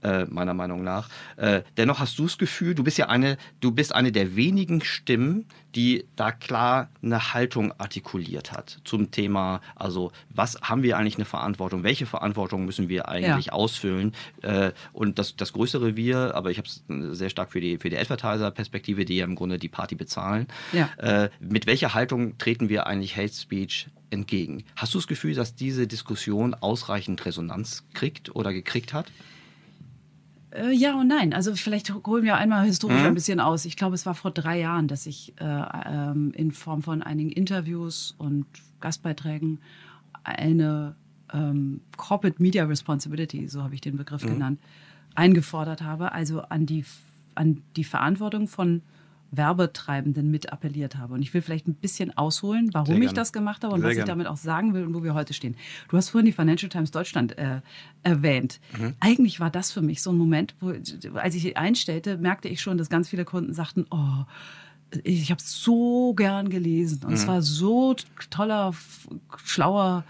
äh, meiner Meinung nach. Äh, dennoch hast du das Gefühl, du bist ja eine, du bist eine der wenigen Stimmen, die da klar eine Haltung artikuliert hat zum Thema, also was haben wir eigentlich eine Verantwortung, welche Verantwortung müssen wir eigentlich Ja. ausfüllen äh, und das, das größere Wir, aber ich habe es sehr stark für die, für die Advertiser-Perspektive, die ja im Grunde die Party bezahlen. Ja. Äh, mit welcher Haltung treten wir eigentlich Hate Speech entgegen? Hast du das Gefühl, dass diese Diskussion ausreichend Resonanz kriegt oder gekriegt hat? Äh, ja und nein. Also vielleicht holen wir einmal historisch Mhm. ein bisschen aus. Ich glaube, es war vor drei Jahren, dass ich äh, ähm, in Form von einigen Interviews und Gastbeiträgen eine ähm, Corporate Media Responsibility, so habe ich den Begriff genannt, eingefordert habe. Also an die, an die Verantwortung von Werbetreibenden mit appelliert habe. Und ich will vielleicht ein bisschen ausholen, warum ich das gemacht habe und Sehr was ich gerne. damit auch sagen will und wo wir heute stehen. Du hast vorhin die Financial Times Deutschland äh, erwähnt. Mhm. Eigentlich war das für mich so ein Moment, wo, als ich einstellte, merkte ich schon, dass ganz viele Kunden sagten, oh, ich habe es so gern gelesen und Mhm. es war so toller, schlauer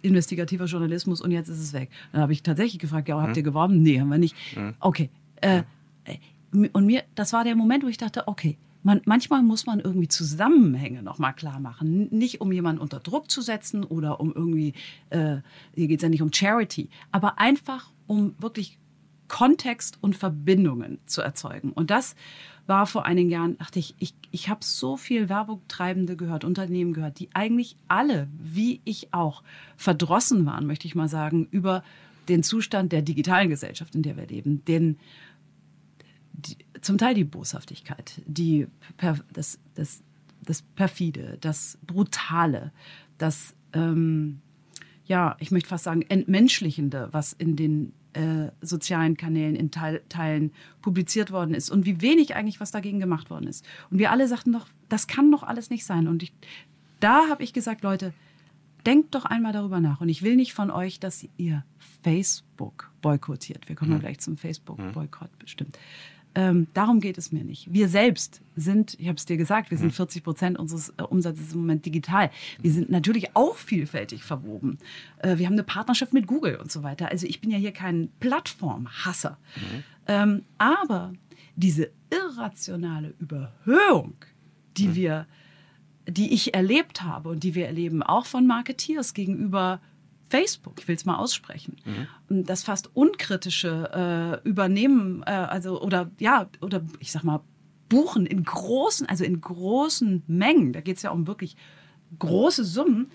investigativer Journalismus und jetzt ist es weg. Dann habe ich tatsächlich gefragt, ja, Mhm. habt ihr geworben? Nee, haben wir nicht. Okay. Äh, und mir, das war der Moment, wo ich dachte, okay, man, manchmal muss man irgendwie Zusammenhänge nochmal klar machen. Nicht um jemanden unter Druck zu setzen oder um irgendwie, äh, hier geht es ja nicht um Charity, aber einfach um wirklich Kontext und Verbindungen zu erzeugen. Und das war vor einigen Jahren, dachte ich, ich, ich habe so viel Werbungtreibende gehört, Unternehmen gehört, die eigentlich alle, wie ich auch, verdrossen waren, möchte ich mal sagen, über den Zustand der digitalen Gesellschaft, in der wir leben, den die, zum Teil die Boshaftigkeit, die, das, das, das Perfide, das Brutale, das, ähm, ja, ich möchte fast sagen, Entmenschlichende, was in den äh, sozialen Kanälen in Teil, Teilen publiziert worden ist und wie wenig eigentlich was dagegen gemacht worden ist. Und wir alle sagten doch, das kann doch alles nicht sein. Und ich, da habe ich gesagt, Leute, denkt doch einmal darüber nach. Und ich will nicht von euch, dass ihr Facebook boykottiert. Wir kommen hm. ja gleich zum Facebook-Boykott bestimmt. Ähm, darum geht es mir nicht. Wir selbst sind, ich habe es dir gesagt, wir sind 40 hm. Prozent unseres äh, Umsatzes im Moment digital. Wir sind natürlich auch vielfältig verwoben. Äh, wir haben eine Partnerschaft mit Google und so weiter. Also ich bin ja hier kein Plattformhasser. Mhm. Ähm, aber diese irrationale Überhöhung, die mhm. wir, die ich erlebt habe und die wir erleben, auch von Marketeers gegenüber Facebook, ich will es mal aussprechen, mhm. das fast unkritische äh, Übernehmen, äh, also oder ja, oder ich sag mal, buchen in großen, also in großen Mengen, da geht es ja um wirklich große Summen.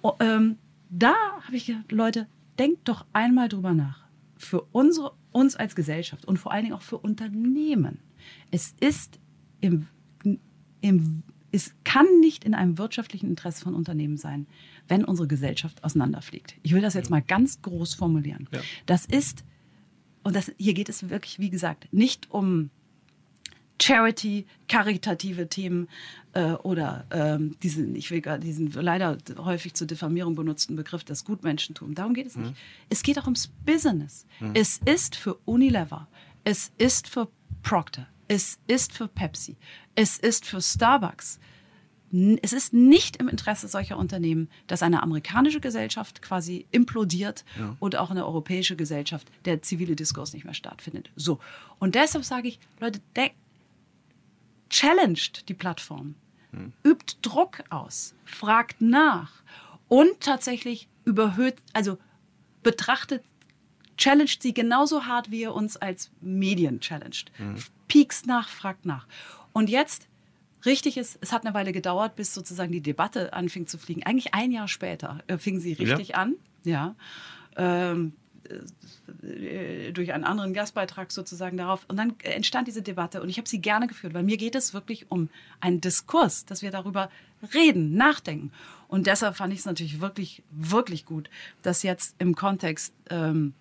Oh, ähm, da habe ich gedacht, Leute, denkt doch einmal drüber nach. Für unsere, uns als Gesellschaft und vor allen Dingen auch für Unternehmen. Es ist im, im es kann nicht in einem wirtschaftlichen Interesse von Unternehmen sein, wenn unsere Gesellschaft auseinanderfliegt. Ich will das jetzt mal ganz groß formulieren. Ja. Das ist, und das, hier geht es wirklich, wie gesagt, nicht um Charity, karitative Themen äh, oder ähm, diesen, ich will gar diesen leider häufig zur Diffamierung benutzten Begriff das Gutmenschentum. Darum geht es nicht. Mhm. Es geht auch ums Business. Mhm. Es ist für Unilever, es ist für Procter, es ist für Pepsi, es ist für Starbucks, es ist nicht im Interesse solcher Unternehmen, dass eine amerikanische Gesellschaft quasi implodiert ja. und auch eine europäische Gesellschaft der zivile Diskurs nicht mehr stattfindet. So. Und deshalb sage ich, Leute, challenged die Plattform, hm. übt Druck aus, fragt nach und tatsächlich überhöht, also betrachtet, challenged sie genauso hart, wie ihr uns als Medien challenged. Hm. Peaks nach, fragt nach. Und jetzt richtig ist, es hat eine Weile gedauert, bis sozusagen die Debatte anfing zu fliegen. Eigentlich ein Jahr später äh, fing sie richtig ja. an. Ja. Ähm, äh, durch einen anderen Gastbeitrag sozusagen darauf. Und dann entstand diese Debatte und ich habe sie gerne geführt, weil mir geht es wirklich um einen Diskurs, dass wir darüber reden, nachdenken. Und deshalb fand ich es natürlich wirklich, wirklich gut, dass jetzt im Kontext ähm,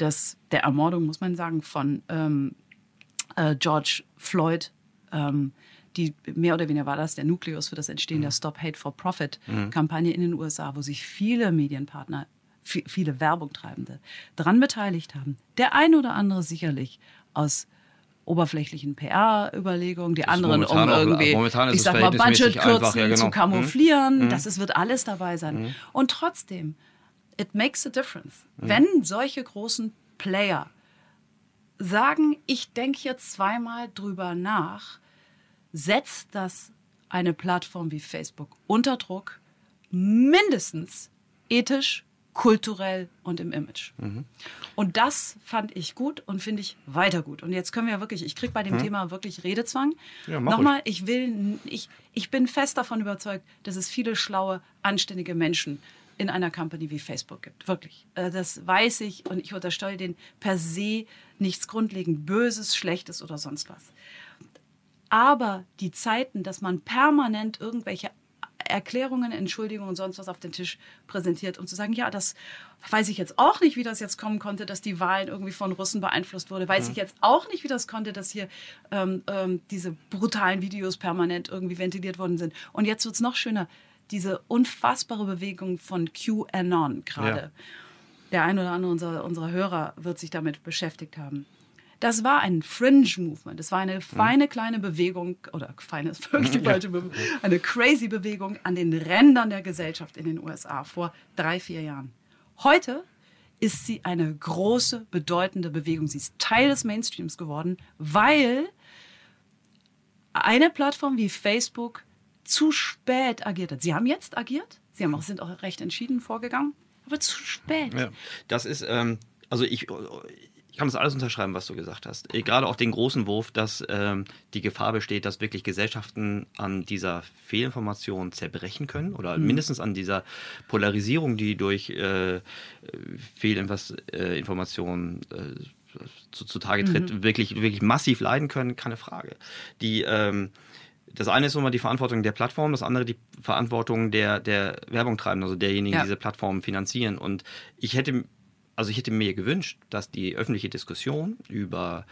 des, der Ermordung, muss man sagen, von ähm, äh, George Floyd ähm, die mehr oder weniger war das der Nukleus für das Entstehen mhm. der Stop Hate for Profit mhm. Kampagne in den USA, wo sich viele Medienpartner, viele Werbungtreibende daran beteiligt haben. Der ein oder andere sicherlich aus oberflächlichen PR-Überlegungen, die anderen, um irgendwie, auch, ich sag mal, Budgetkürzen ja, genau. zu kamouflieren. Mhm. Das ist, wird alles dabei sein. Mhm. Und trotzdem, it makes a difference. Mhm. Wenn solche großen Player sagen, ich denke jetzt zweimal drüber nach, setzt das eine Plattform wie Facebook unter Druck, mindestens ethisch, kulturell und im Image. Mhm. Und das fand ich gut und finde ich weiter gut. Und jetzt können wir wirklich, ich kriege bei dem mhm. Thema wirklich Redezwang. Ja, Nochmal, ich will, ich, ich bin fest davon überzeugt, dass es viele schlaue, anständige Menschen in einer Company wie Facebook gibt. Wirklich. Äh, das weiß ich und ich unterstelle denen per se nichts grundlegend Böses, Schlechtes oder sonst was. Aber die Zeiten, dass man permanent irgendwelche Erklärungen, Entschuldigungen und sonst was auf den Tisch präsentiert, um zu sagen, ja, das weiß ich jetzt auch nicht, wie das jetzt kommen konnte, dass die Wahlen irgendwie von Russen beeinflusst wurde. Weiß ja. ich jetzt auch nicht, wie das konnte, dass hier ähm, ähm, diese brutalen Videos permanent irgendwie ventiliert worden sind. Und jetzt wird es noch schöner, diese unfassbare Bewegung von QAnon gerade. Ja. Der ein oder andere unserer, unserer Hörer wird sich damit beschäftigt haben. Das war ein Fringe-Movement. Das war eine feine kleine Bewegung, oder feine ist wirklich die falsche Bewegung, eine crazy Bewegung an den Rändern der Gesellschaft in den USA vor drei, vier Jahren. Heute ist sie eine große, bedeutende Bewegung. Sie ist Teil des Mainstreams geworden, weil eine Plattform wie Facebook zu spät agiert hat. Sie haben jetzt agiert, Sie haben auch, sind auch recht entschieden vorgegangen, aber zu spät. Ja, das ist, ähm, also ich, ich kann das alles unterschreiben, was du gesagt hast. Äh, gerade auch den großen Wurf, dass ähm, die Gefahr besteht, dass wirklich Gesellschaften an dieser Fehlinformation zerbrechen können oder mhm. mindestens an dieser Polarisierung, die durch äh, Fehlinformationen äh, zutage tritt, mhm. wirklich, wirklich massiv leiden können, keine Frage. Die ähm, das eine ist immer die Verantwortung der Plattform, das andere die Verantwortung der, der Werbung treiben, also derjenigen, ja. die diese Plattformen finanzieren. Und ich hätte also ich hätte mir gewünscht, dass die öffentliche Diskussion über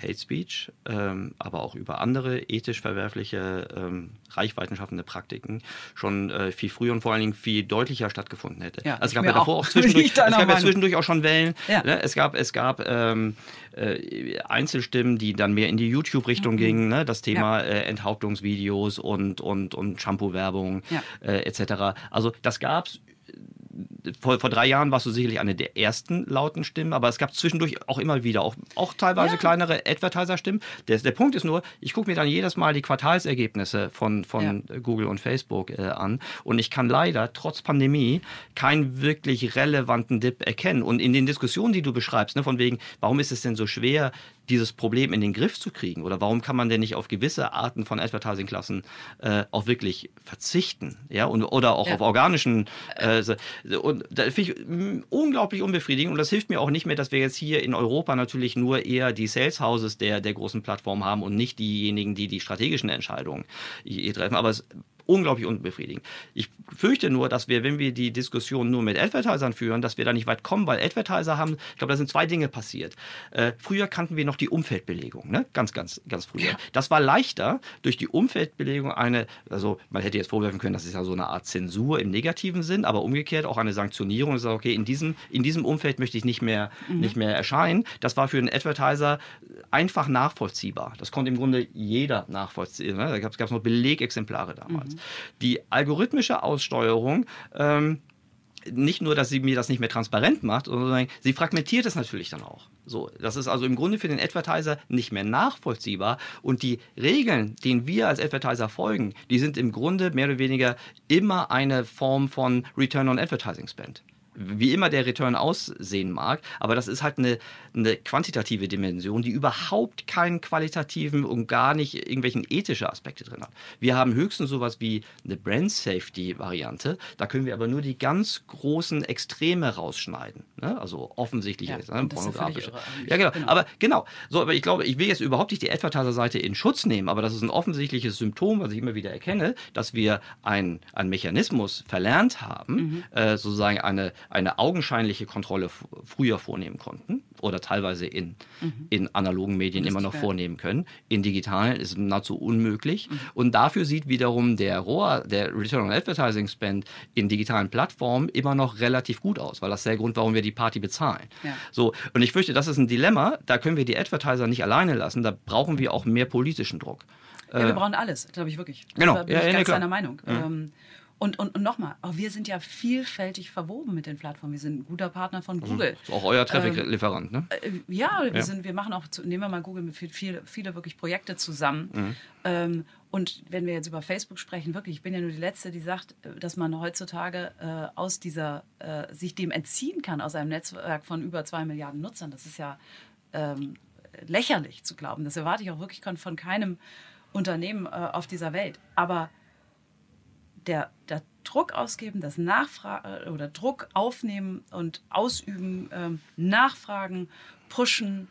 Hate Speech, ähm, aber auch über andere ethisch verwerfliche, ähm, reichweitenschaffende Praktiken schon äh, viel früher und vor allen Dingen viel deutlicher stattgefunden hätte. Ja, also es gab ja davor auch, auch zwischendurch, es gab ja zwischendurch auch schon Wellen. Ja. Ne? Es gab, es gab ähm, äh, Einzelstimmen, die dann mehr in die YouTube-Richtung mhm. gingen, ne? das Thema ja. äh, Enthauptungsvideos und, und, und Shampoo-Werbung äh, etc. Also das gab es vor, vor drei Jahren warst du sicherlich eine der ersten lauten Stimmen, aber es gab zwischendurch auch immer wieder, auch, auch teilweise ja. kleinere Advertiser-Stimmen. Der, der Punkt ist nur, ich gucke mir dann jedes Mal die Quartalsergebnisse von, von ja. Google und Facebook äh, an und ich kann leider trotz Pandemie keinen wirklich relevanten Dip erkennen. Und in den Diskussionen, die du beschreibst, ne, von wegen, warum ist es denn so schwer, dieses Problem in den Griff zu kriegen? Oder warum kann man denn nicht auf gewisse Arten von Advertising-Klassen äh, auch wirklich verzichten? Ja, und, oder auch ja. auf organischen. Äh, und da finde ich mm, unglaublich unbefriedigend. Und das hilft mir auch nicht mehr, dass wir jetzt hier in Europa natürlich nur eher die Sales Houses der, der großen Plattformen haben und nicht diejenigen, die die strategischen Entscheidungen hier treffen. Aber es unglaublich unbefriedigend. Ich fürchte nur, dass wir, wenn wir die Diskussion nur mit Advertisern führen, dass wir da nicht weit kommen, weil Advertiser haben, ich glaube, da sind zwei Dinge passiert. Äh, früher kannten wir noch die Umfeldbelegung, ne? ganz, ganz, ganz früher. Ja. Das war leichter durch die Umfeldbelegung eine, also man hätte jetzt vorwerfen können, das ist ja so eine Art Zensur im negativen Sinn, aber umgekehrt auch eine Sanktionierung. Sagt, okay, in diesem, in diesem Umfeld möchte ich nicht mehr, mhm. nicht mehr erscheinen. Das war für einen Advertiser einfach nachvollziehbar. Das konnte im Grunde jeder nachvollziehen. Ne? Da gab es noch Belegexemplare damals. Mhm. Die algorithmische Aussteuerung ähm, nicht nur, dass sie mir das nicht mehr transparent macht, sondern sie fragmentiert es natürlich dann auch. So, das ist also im Grunde für den Advertiser nicht mehr nachvollziehbar. Und die Regeln, denen wir als Advertiser folgen, die sind im Grunde mehr oder weniger immer eine Form von Return on Advertising Spend wie immer der Return aussehen mag, aber das ist halt eine, eine quantitative Dimension, die überhaupt keinen qualitativen und gar nicht irgendwelchen ethischen Aspekte drin hat. Wir haben höchstens sowas wie eine Brand Safety Variante, da können wir aber nur die ganz großen Extreme rausschneiden, ne? also offensichtlich ja, ne? pornografische. Ja, genau. genau. Aber genau, so, aber ich glaube, ich will jetzt überhaupt nicht die Advertiser-Seite in Schutz nehmen, aber das ist ein offensichtliches Symptom, was ich immer wieder erkenne, dass wir einen Mechanismus verlernt haben, mhm. äh, sozusagen eine eine augenscheinliche Kontrolle früher vornehmen konnten oder teilweise in, mhm. in analogen Medien immer noch vornehmen können. In digitalen ist es nahezu unmöglich. Mhm. Und dafür sieht wiederum der ROA, der Return on Advertising Spend in digitalen Plattformen immer noch relativ gut aus, weil das ist der Grund, warum wir die Party bezahlen. Ja. So, und ich fürchte, das ist ein Dilemma. Da können wir die Advertiser nicht alleine lassen. Da brauchen wir auch mehr politischen Druck. Ja, wir äh, brauchen alles, glaube ich wirklich. Genau. Da bin ja, ich ganz deiner Meinung. Mhm. Ähm, und, und, und nochmal, wir sind ja vielfältig verwoben mit den Plattformen. Wir sind ein guter Partner von also, Google. Also, ist auch euer Traffic-Lieferant, ähm, ne? Äh, ja, wir, ja. Sind, wir machen auch, nehmen wir mal Google mit viele, viele wirklich Projekte zusammen. Mhm. Ähm, und wenn wir jetzt über Facebook sprechen, wirklich, ich bin ja nur die Letzte, die sagt, äh, dass man heutzutage äh, aus dieser, äh, sich dem entziehen kann, aus einem Netzwerk von über zwei Milliarden Nutzern. Das ist ja ähm, lächerlich zu glauben. Das erwarte ich auch wirklich von keinem Unternehmen äh, auf dieser Welt. Aber der, der Druck ausgeben, das Nachfragen oder Druck aufnehmen und ausüben, ähm, nachfragen, pushen,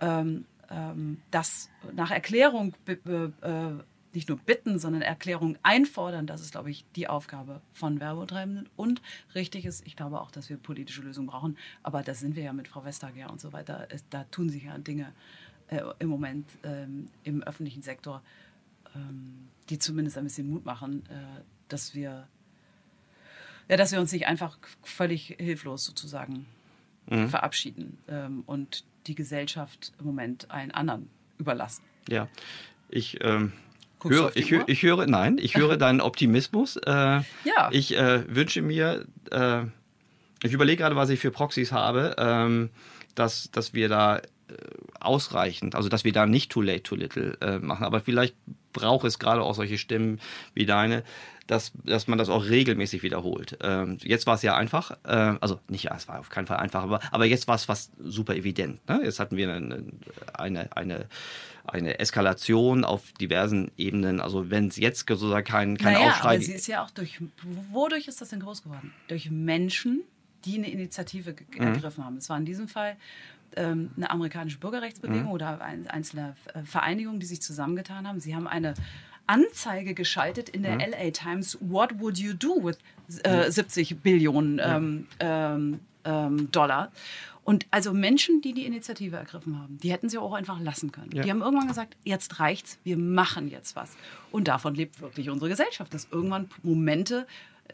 ähm, ähm, das nach Erklärung äh, nicht nur bitten, sondern Erklärung einfordern, das ist, glaube ich, die Aufgabe von Werbetreibenden. Und richtig ist, ich glaube auch, dass wir politische Lösungen brauchen, aber da sind wir ja mit Frau Vestager und so weiter. da tun sich ja Dinge äh, im Moment ähm, im öffentlichen Sektor, ähm, die zumindest ein bisschen Mut machen, äh, dass wir, ja, dass wir uns nicht einfach völlig hilflos sozusagen mhm. verabschieden ähm, und die Gesellschaft im Moment einen anderen überlassen. Ja, ich. Ähm Höre, ich, ich, höre, nein, ich höre deinen Optimismus. Äh, ja. Ich äh, wünsche mir, äh, ich überlege gerade, was ich für Proxys habe, ähm, dass, dass wir da ausreichend, also dass wir da nicht too late, too little äh, machen. Aber vielleicht braucht es gerade auch solche Stimmen wie deine, dass, dass man das auch regelmäßig wiederholt. Ähm, jetzt war es ja einfach, äh, also nicht, ja, es war auf keinen Fall einfach, aber, aber jetzt war es fast super evident. Ne? Jetzt hatten wir eine, eine, eine, eine Eskalation auf diversen Ebenen. Also wenn es jetzt sozusagen kein, kein naja, Aufschrei... aber sie ist ja auch durch, wodurch ist das denn groß geworden? Durch Menschen, die eine Initiative Mhm. ergriffen haben. Es war in diesem Fall ähm, eine amerikanische Bürgerrechtsbewegung Mhm. oder ein, einzelne äh, Vereinigungen, die sich zusammengetan haben. Sie haben eine Anzeige geschaltet in der Mhm. LA Times, What would you do with äh, 70 Billionen ähm, ähm, ähm, Dollar? Und also Menschen, die die Initiative ergriffen haben, die hätten sie auch einfach lassen können. Ja. Die haben irgendwann gesagt, jetzt reicht's, wir machen jetzt was. Und davon lebt wirklich unsere Gesellschaft, dass irgendwann Momente,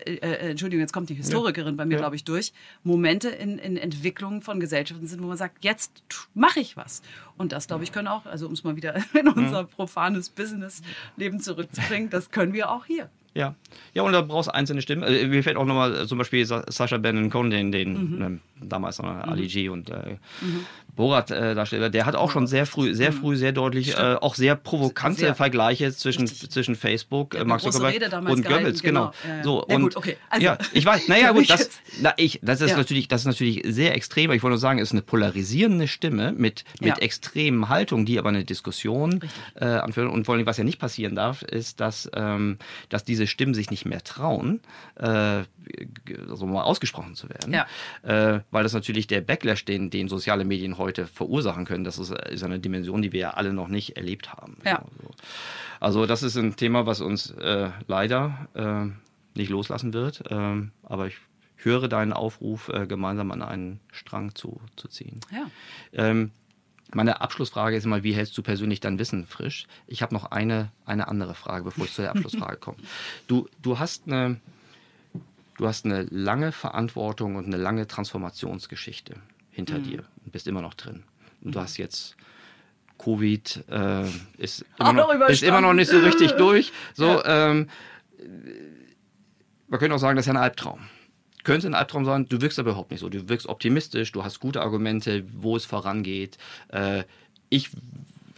äh, äh, Entschuldigung, jetzt kommt die Historikerin bei mir, Ja. glaube ich, durch, Momente in, in Entwicklung von Gesellschaften sind, wo man sagt, jetzt mache ich was. Und das, glaube ich, können auch, also um es mal wieder in unser profanes Business-Leben zurückzubringen, das können wir auch hier. Ja. ja, und da brauchst du einzelne Stimmen. Also, mir fällt auch nochmal äh, zum Beispiel Sa Sascha Baron Cohen, den, den Mhm. ähm, damals noch Ali G und äh, Borat-Darsteller, der hat auch schon sehr früh, sehr früh, sehr deutlich, äh, auch sehr provokante Mhm. Sehr. Vergleiche zwischen, Richtig. zwischen Facebook, Der äh, Mark Zuckerberg und Goebbels, genau. genau. Ja, ja. So, Ja, und, gut, okay. Also, ja, ich weiß, naja, gut, das, na, ich, das, ist Ja. natürlich, das ist natürlich sehr extrem. aber Ich wollte nur sagen, es ist eine polarisierende Stimme mit, mit Ja. extremen Haltungen, die aber eine Diskussion äh, anführen. Und vor allem, was ja nicht passieren darf, ist, dass, ähm, dass diese Stimmen sich nicht mehr trauen, äh, also mal ausgesprochen zu werden. Ja. Äh, weil das natürlich der Backlash, den, den soziale Medien heute verursachen können, das ist, ist eine Dimension, die wir ja alle noch nicht erlebt haben. Ja. So. Also das ist ein Thema, was uns äh, leider äh, nicht loslassen wird. Ähm, aber ich höre deinen Aufruf, äh, gemeinsam an einen Strang zu, zu ziehen. Ja. Ähm, meine Abschlussfrage ist immer, wie hältst du persönlich dein Wissen frisch? Ich habe noch eine, eine andere Frage, bevor ich zu der Abschlussfrage komme. Du, du, hast eine, du hast eine lange Verantwortung und eine lange Transformationsgeschichte hinter Mhm. dir und bist immer noch drin. Und du hast jetzt Covid, äh, ist, immer noch, ist immer noch nicht so richtig durch. So, Ja. ähm, man könnte auch sagen, das ist ja ein Albtraum. Könnte ein Albtraum sein, du wirkst aber überhaupt nicht so. Du wirkst optimistisch, du hast gute Argumente, wo es vorangeht. Äh, ich,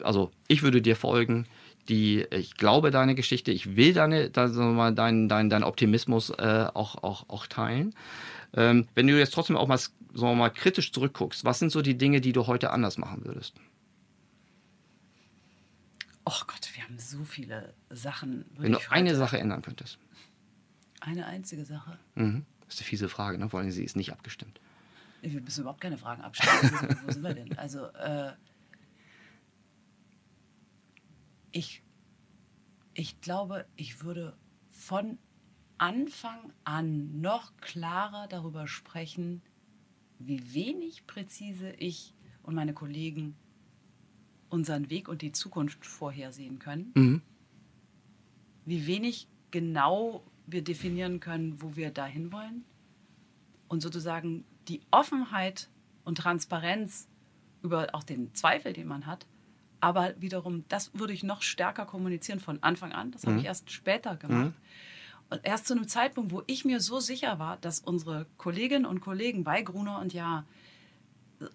also ich würde dir folgen. Die, ich glaube deine Geschichte, ich will deine, deinen dein, dein Optimismus äh, auch, auch, auch teilen. Ähm, wenn du jetzt trotzdem auch mal, sagen mal kritisch zurückguckst, was sind so die Dinge, die du heute anders machen würdest? Oh Gott, wir haben so viele Sachen. Wenn du eine Sache ändern könntest. Eine einzige Sache. Mhm. Das ist eine fiese Frage, ne? vor allem sie ist nicht abgestimmt. Wir müssen überhaupt keine Fragen sind- Wo sind wir denn? Also, äh, ich, ich glaube, ich würde von Anfang an noch klarer darüber sprechen, wie wenig präzise ich und meine Kollegen unseren Weg und die Zukunft vorhersehen können. Mhm. Wie wenig genau wir definieren können, wo wir dahin wollen. Und sozusagen die Offenheit und Transparenz über auch den Zweifel, den man hat. Aber wiederum, das würde ich noch stärker kommunizieren von Anfang an. Das habe ich erst später gemacht. Und erst zu einem Zeitpunkt, wo ich mir so sicher war, dass unsere Kolleginnen und Kollegen bei Gruner und Ja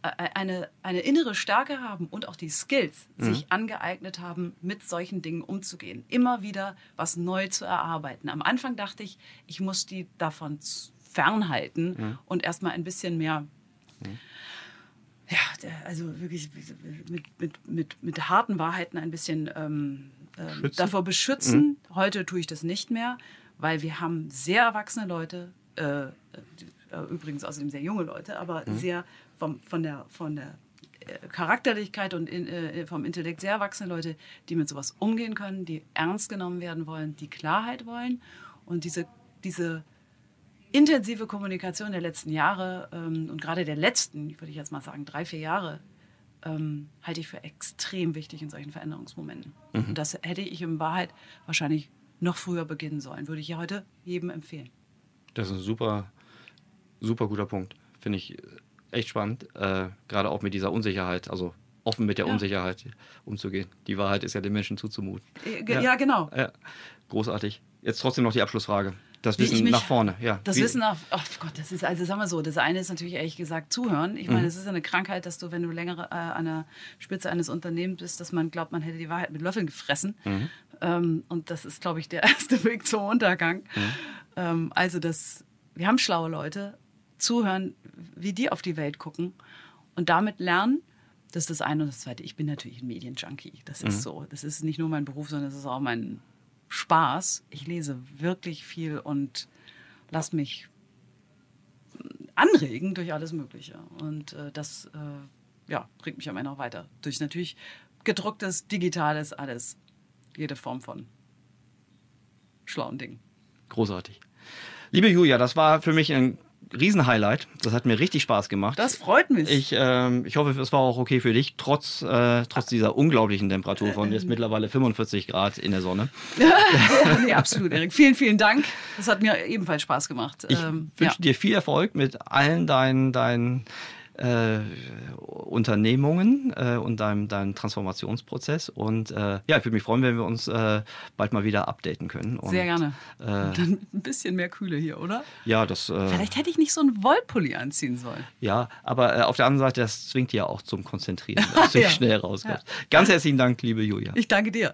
äh, eine, eine innere Stärke haben und auch die Skills sich angeeignet haben, mit solchen Dingen umzugehen. Immer wieder was neu zu erarbeiten. Am Anfang dachte ich, ich muss die davon fernhalten und erstmal ein bisschen mehr ja, der- also wirklich mit, mit, mit, mit harten Wahrheiten ein bisschen ähm, Schützen? davor beschützen. Heute tue ich das nicht mehr, weil wir haben sehr erwachsene Leute, äh, äh, übrigens außerdem sehr junge Leute, aber sehr vom, von der, von der äh, Charakterlichkeit und in, äh, vom Intellekt sehr erwachsene Leute, die mit sowas umgehen können, die ernst genommen werden wollen, die Klarheit wollen. Und diese, diese intensive Kommunikation der letzten Jahre ähm, und gerade der letzten, würde ich jetzt mal sagen, drei, vier Jahre, ähm, halte ich für extrem wichtig in solchen Veränderungsmomenten. Und das hätte ich in Wahrheit wahrscheinlich noch früher beginnen sollen. Würde ich ja heute jedem empfehlen. Das ist ein super, super guter Punkt. Finde ich echt spannend. Äh, gerade auch mit dieser Unsicherheit, also offen mit der Ja. Unsicherheit umzugehen. Die Wahrheit ist ja den Menschen zuzumuten. Äh, ge- ja, genau. Ja, großartig. Jetzt trotzdem noch die Abschlussfrage. Das wie Wissen mich- nach vorne, ja. Das Wie- Wissen nach, oh Gott, das ist, also sagen wir so, das eine ist natürlich ehrlich gesagt zuhören. Ich Mhm. meine, es ist eine Krankheit, dass du, wenn du längere äh, an der Spitze eines Unternehmens bist, dass man glaubt, man hätte die Wahrheit mit Löffeln gefressen. Mhm. Ähm, und das ist, glaube ich, der erste Weg zum Untergang. Mhm. Ähm, also das, wir haben schlaue Leute, zuhören, wie die auf die Welt gucken und damit lernen. Das ist das eine und das zweite. Ich bin natürlich ein Medienjunkie. Das Mhm. ist so. Das ist nicht nur mein Beruf, sondern es ist auch mein Spaß. Ich lese wirklich viel und lass mich anregen durch alles Mögliche. Und äh, das äh, ja, bringt mich am Ende auch weiter. Durch natürlich gedrucktes, digitales, alles. Jede Form von schlauen Dingen. Großartig. Liebe Julia, das war für mich ein Riesenhighlight. Das hat mir richtig Spaß gemacht. Das freut mich. Ich, ähm, ich hoffe, es war auch okay für dich, trotz, äh, trotz dieser unglaublichen Temperatur von jetzt mittlerweile 45 Grad in der Sonne. ja, nee, absolut, Erik. Vielen, vielen Dank. Das hat mir ebenfalls Spaß gemacht. Ich Ähm, wünsche ja. dir viel Erfolg mit allen deinen, deinen äh, Unternehmungen äh, und deinem, deinem Transformationsprozess. Und äh, ja, ich würde mich freuen, wenn wir uns äh, bald mal wieder updaten können. Und, Sehr gerne. Äh, Dann ein bisschen mehr Kühle hier, oder? ja, das. Vielleicht hätte ich nicht so einen Wollpulli anziehen sollen. ja, aber auf der anderen Seite, das zwingt ja auch zum Konzentrieren, dass du Ja. schnell rauskommst. Ganz herzlichen Dank, liebe Julia. Ich danke dir.